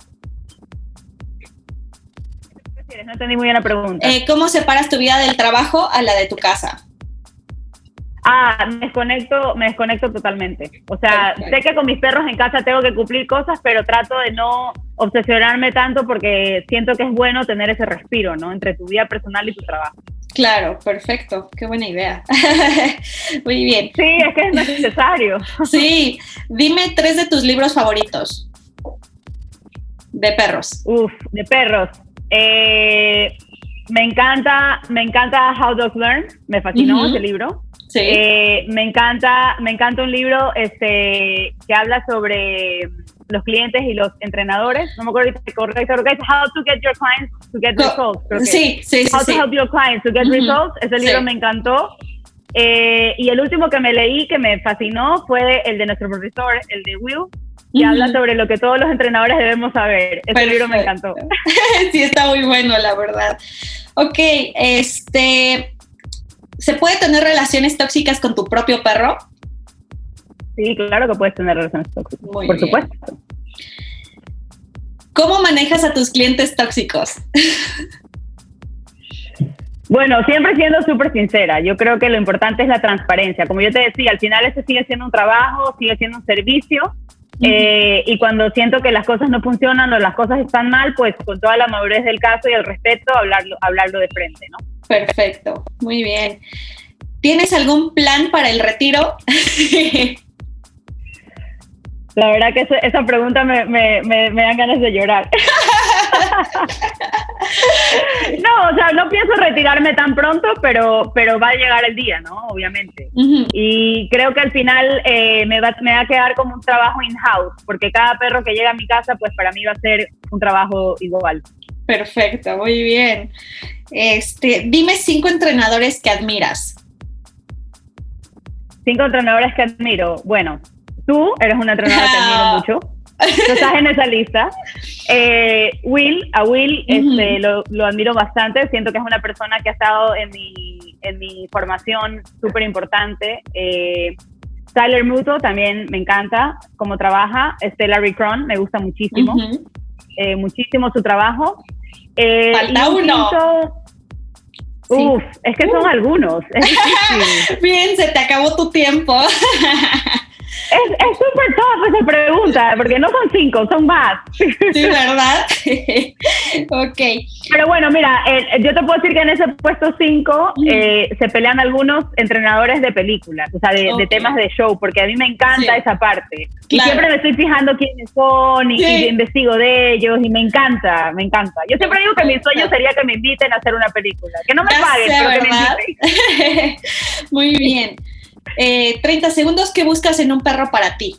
No entendí muy bien la pregunta. Eh, ¿Cómo separas tu vida del trabajo a la de tu casa? Ah, me desconecto, me desconecto totalmente. O sea, Perfecto. sé que con mis perros en casa tengo que cumplir cosas, pero trato de no obsesionarme tanto porque siento que es bueno tener ese respiro, ¿no? Entre tu vida personal y tu trabajo. Claro, perfecto, qué buena idea. Muy bien. Sí, es que es necesario. Sí, dime tres de tus libros favoritos de perros. Uf, de perros. Eh, me encanta, me encanta How Dogs Learn, me fascinó ese libro. Sí. Eh, me encanta, me encanta un libro este, que habla sobre los clientes y los entrenadores. No me acuerdo correcto, creo que es How to Get Your Clients to Get Results. creo que sí, sí, sí. How sí. to Help Your Clients to Get Ujú. Results. Ese libro Sí. me encantó. Eh, y el último que me leí que me fascinó fue el de nuestro profesor, el de Will, que Ujú. habla sobre lo que todos los entrenadores debemos saber. Ese libro me Perfecto. encantó. sí, está muy bueno, la verdad. Ok, este. ¿Se puede tener relaciones tóxicas con tu propio perro? Sí, claro que puedes tener relaciones tóxicas. Muy por bien. supuesto. ¿Cómo manejas a tus clientes tóxicos? Bueno, siempre siendo súper sincera, yo creo que lo importante es la transparencia. Como yo te decía, al final este sigue siendo un trabajo, sigue siendo un servicio. eh, y cuando siento que las cosas no funcionan o las cosas están mal, pues con toda la madurez del caso y el respeto, hablarlo, hablarlo de frente, ¿no? Perfecto, muy bien. ¿Tienes algún plan para el retiro? La verdad que esa, pregunta me, me, me, me dan ganas de llorar. no, o sea, no pienso retirarme tan pronto, pero, pero va a llegar el día, ¿no? Obviamente. Y creo que al final eh, me, va, me va a quedar como un trabajo in-house, porque cada perro que llega a mi casa, pues para mí va a ser un trabajo igual. Perfecto, muy bien. Este, dime cinco entrenadores que admiras. Cinco entrenadores que admiro. Bueno, tú eres una entrenadora que admiro mucho. Tú estás en esa lista. Eh, Will, a Will este, lo, lo admiro bastante. Siento que es una persona que ha estado en mi, en mi formación súper importante. Eh, Tyler Muto también me encanta cómo trabaja. Este Larry Cron me gusta muchísimo. Eh, muchísimo su trabajo. Falta uno. quinto- Sí. Uf, es que son algunos. Es difícil. Bien, se te acabó tu tiempo. es súper tough esa pregunta, porque no son cinco, son más. Sí, ¿verdad? ok. Pero bueno, mira, eh, yo te puedo decir que en ese puesto cinco Mm. eh, se pelean algunos entrenadores de películas, o sea, de, temas de show, porque a mí me encanta Sí. esa parte. Y Claro. siempre me estoy fijando quiénes son y, Sí. y investigo de ellos y me encanta, me encanta. Yo siempre digo que mi sueño sería que me inviten a hacer una película, que no me Ya paguen, sé, pero que me inviten. Muy bien. Eh, 30 segundos, ¿qué buscas en un perro para ti?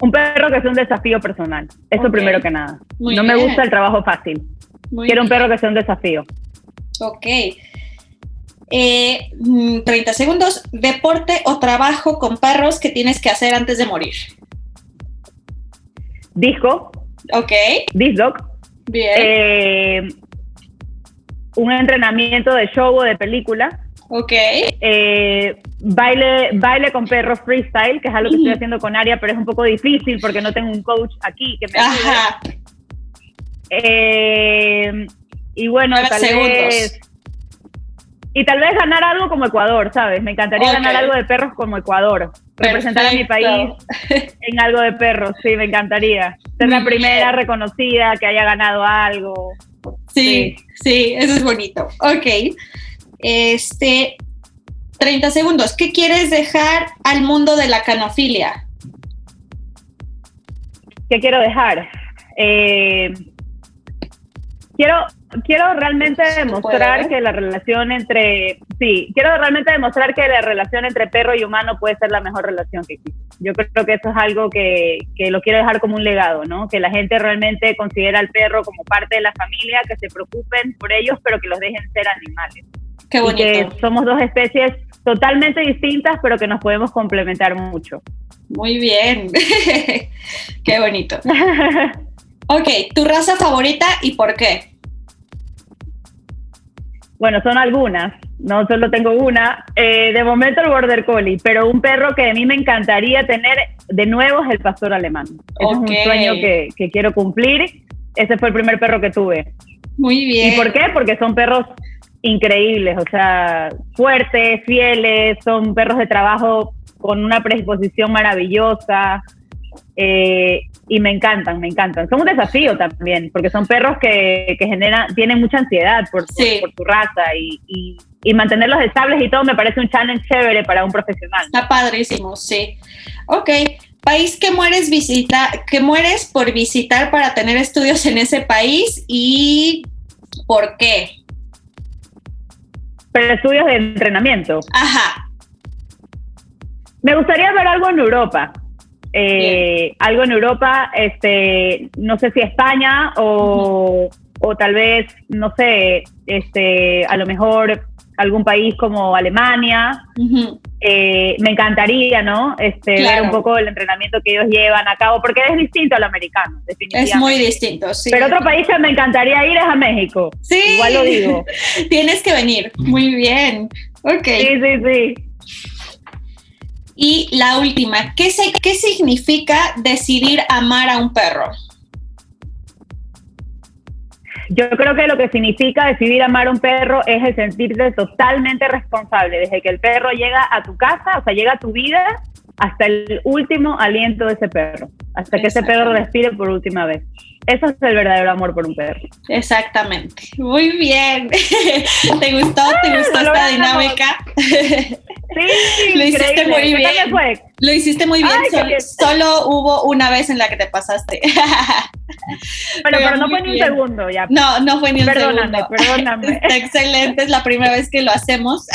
Un perro que sea un desafío personal, eso primero que nada. Muy no me gusta el trabajo fácil, Muy quiero un perro que sea un desafío. Ok. Eh, mm, 30 segundos. Deporte o trabajo con perros que tienes que hacer antes de morir. Disco, Ok. disc dog, Bien. eh, un entrenamiento de show o de película, ok. eh, baile, baile con perros freestyle, que es algo que estoy haciendo con Aria, pero es un poco difícil porque no tengo un coach aquí que me ayude. Ajá. Eh, y bueno, tal vez... Y tal vez ganar algo como Ecuador, ¿sabes? Me encantaría ganar algo de perros como Ecuador. Representar a mi país Perfecto. en algo de perros, sí, me encantaría. Ser la Muy primera bien. reconocida que haya ganado algo. Sí, sí, eso es bonito. Ok. Este, 30 segundos. ¿Qué quieres dejar al mundo de la canofilia? ¿Qué quiero dejar? Eh, quiero, quiero realmente demostrar que la relación entre, sí, quiero realmente demostrar que la relación entre perro y humano puede ser la mejor relación que existe. Yo creo que eso es algo que, que lo quiero dejar como un legado, ¿no? Que la gente realmente considera al perro como parte de la familia, que se preocupen por ellos, pero que los dejen ser animales. Qué Y bonito. que somos dos especies totalmente distintas, pero que nos podemos complementar mucho. Muy bien. Qué bonito. Ok, ¿tu raza favorita y por qué? Bueno, son algunas, no solo tengo una. Eh, de momento el Border Collie, pero un perro que a mí me encantaría tener de nuevo es el pastor alemán. Ese Ok. es un sueño que, que quiero cumplir. Ese fue el primer perro que tuve. Muy bien. ¿Y por qué? Porque son perros increíbles, o sea, fuertes, fieles, son perros de trabajo con una predisposición maravillosa. eh, y me encantan, me encantan. Son un desafío también, porque son perros que, que generan, tienen mucha ansiedad por, por- Sí. por, su raza y, y, y mantenerlos estables y todo me parece un challenge chévere para un profesional. Está padrísimo, sí. Ok, país que mueres visita, que mueres por visitar para tener estudios en ese país y por qué. Pero estudios de entrenamiento. Ajá. Me gustaría ver algo en Europa. Eh, algo en Europa, este, no sé si España o, o tal vez, no sé, este, a lo mejor algún país como Alemania. Eh, me encantaría, ¿no? Este, ver un poco el entrenamiento que ellos llevan a cabo, porque es distinto al americano, definitivamente. Es muy distinto, sí. Pero otro país que me encantaría ir es a México. Sí. Igual lo digo. Tienes que venir. Muy bien. Ok. Sí, sí, sí. Y la última, ¿qué, se, ¿qué significa decidir amar a un perro? Yo creo que lo que significa decidir amar a un perro es el sentirte totalmente responsable desde que el perro llega a tu casa, o sea, llega a tu vida, hasta el último aliento de ese perro, hasta que ese perro respire por última vez. Eso es el verdadero amor por un perro. Exactamente. Muy bien. ¿Te gustó? ¿Te gustó esta dinámica? Sí, lo hiciste muy bien. Fue? Lo hiciste muy bien. solo, hubo una vez en la que te pasaste. pero, pero, no fue ni un segundo ya. No, no fue ni un segundo. Perdóname, Está excelente, es la primera vez que lo hacemos.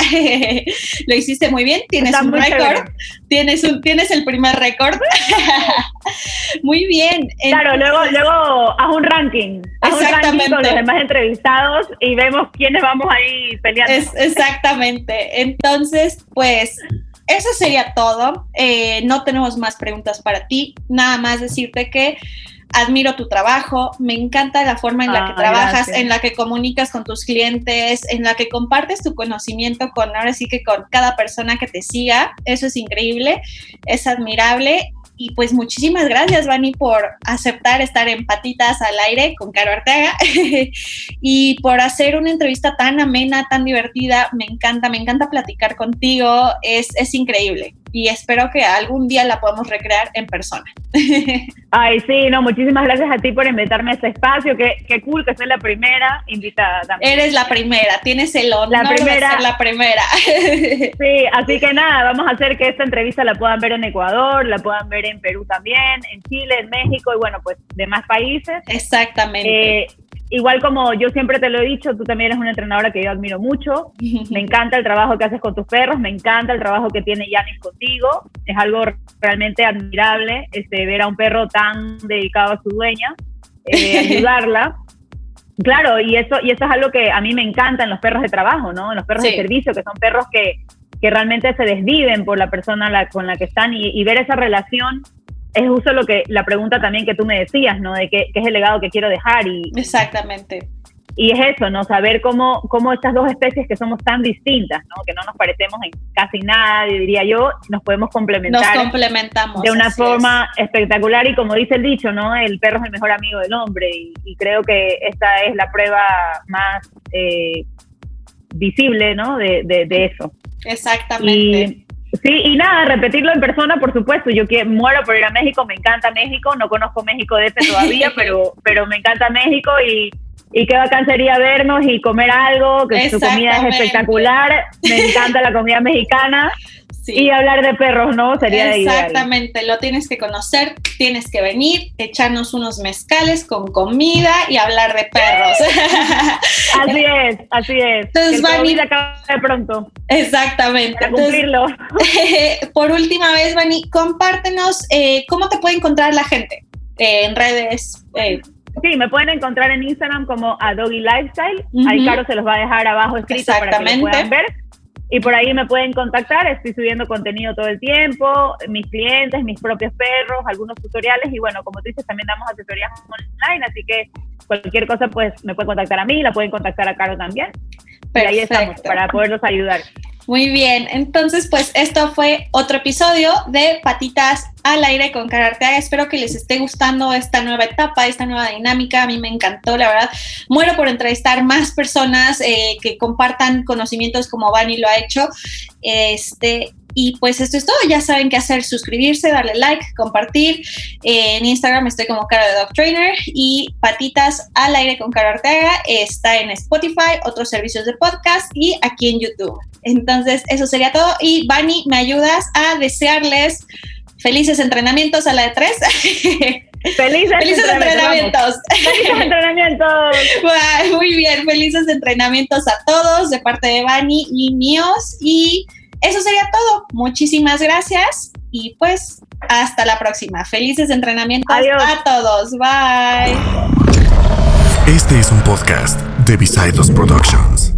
lo hiciste muy bien, tienes un récord. Tienes, un, tienes el primer récord. muy bien. Claro, luego, luego haz un ranking. Haz un ranking con los demás entrevistados y vemos quiénes vamos ahí peleando. Es, exactamente. Entonces, pues eso sería todo. Eh, no tenemos más preguntas para ti. Nada más decirte que admiro tu trabajo, me encanta la forma en la que trabajas, en la que comunicas con tus clientes, en la que compartes tu conocimiento con, ahora sí que con cada persona que te siga. Eso es increíble, es admirable y pues muchísimas gracias, Vani, por aceptar estar en Patitas al Aire con Caro Arteaga y por hacer una entrevista tan amena, tan divertida. Me encanta, me encanta platicar contigo. Es, es increíble y espero que algún día la podamos recrear en persona. Ay, sí, no, muchísimas gracias a ti por invitarme a este espacio. Qué, qué cool que soy la primera invitada también. Eres la primera, tienes el honor la primera, de ser la primera. Sí, así que nada, vamos a hacer que esta entrevista la puedan ver en Ecuador, la puedan ver en Perú también, en Chile, en México y bueno, pues demás países. Exactamente. Eh, igual como yo siempre te lo he dicho, tú también eres una entrenadora que yo admiro mucho. Me encanta el trabajo que haces con tus perros, me encanta el trabajo que tiene Yanis contigo. Es algo realmente admirable este, ver a un perro tan dedicado a su dueña, eh, ayudarla. Claro, y eso, y eso es algo que a mí me encanta en los perros de trabajo, ¿no? En los perros de servicio, que son perros que, que realmente se desviven por la persona con la que están y, y ver esa relación es justo lo que la pregunta también que tú me decías, ¿no? De qué, qué, es el legado que quiero dejar y exactamente. Y es eso, ¿no? Saber cómo, cómo estas dos especies que somos tan distintas, ¿no? Que no nos parecemos en casi nada, diría yo, nos podemos complementar. Nos complementamos. De una forma espectacular y como dice el dicho, ¿no? El perro es el mejor amigo del hombre y, creo que esta es la prueba más eh, visible, ¿no? De, de, de eso. Exactamente. Sí, y nada, repetirlo en persona, por supuesto. Yo que muero por ir a México, me encanta México, no conozco México de este todavía, pero, pero me encanta México y, y qué bacán sería vernos y comer algo, que su comida es espectacular, me encanta la comida mexicana. Y hablar de perros, ¿no? Sería Exactamente, lo tienes que conocer, tienes que venir, echarnos unos mezcales con comida y hablar de perros. así es, así es. Entonces, Vani, de pronto. Exactamente. Para cumplirlo. por última vez, Vani, compártenos eh, cómo te puede encontrar la gente eh, en redes. Eh. Sí, me pueden encontrar en Instagram como a Doggy Lifestyle. Ahí Caro se los va a dejar abajo escrito para que lo puedan ver. Y por ahí me pueden contactar, estoy subiendo contenido todo el tiempo, mis clientes, mis propios perros, algunos tutoriales y bueno, como tú dices, también damos asesorías online, así que cualquier cosa pues me pueden contactar a mí, la pueden contactar a Caro también. Y ahí estamos para poderlos ayudar. Muy bien, entonces pues esto fue otro episodio de Patitas al aire con Cara. Espero que les esté gustando esta nueva etapa, esta nueva dinámica. A mí me encantó, la verdad. Muero por entrevistar más personas eh, que compartan conocimientos como Vani lo ha hecho. Este, y pues esto es todo. Ya saben qué hacer: suscribirse, darle like, compartir. en Instagram estoy como Cara de Dog Trainer y Patitas al aire con Cara Arteaga está en Spotify, otros servicios de podcast y aquí en YouTube. Entonces, eso sería todo. Y Bani, ¿me ayudas a desearles Felices entrenamientos a la de tres. Felices, felices entrenamientos. Felices entrenamientos. Muy bien, felices entrenamientos a todos de parte de Bani y míos. Y eso sería todo. Muchísimas gracias y pues hasta la próxima. Felices entrenamientos a todos. Bye. Este es un podcast de Visaidos Productions.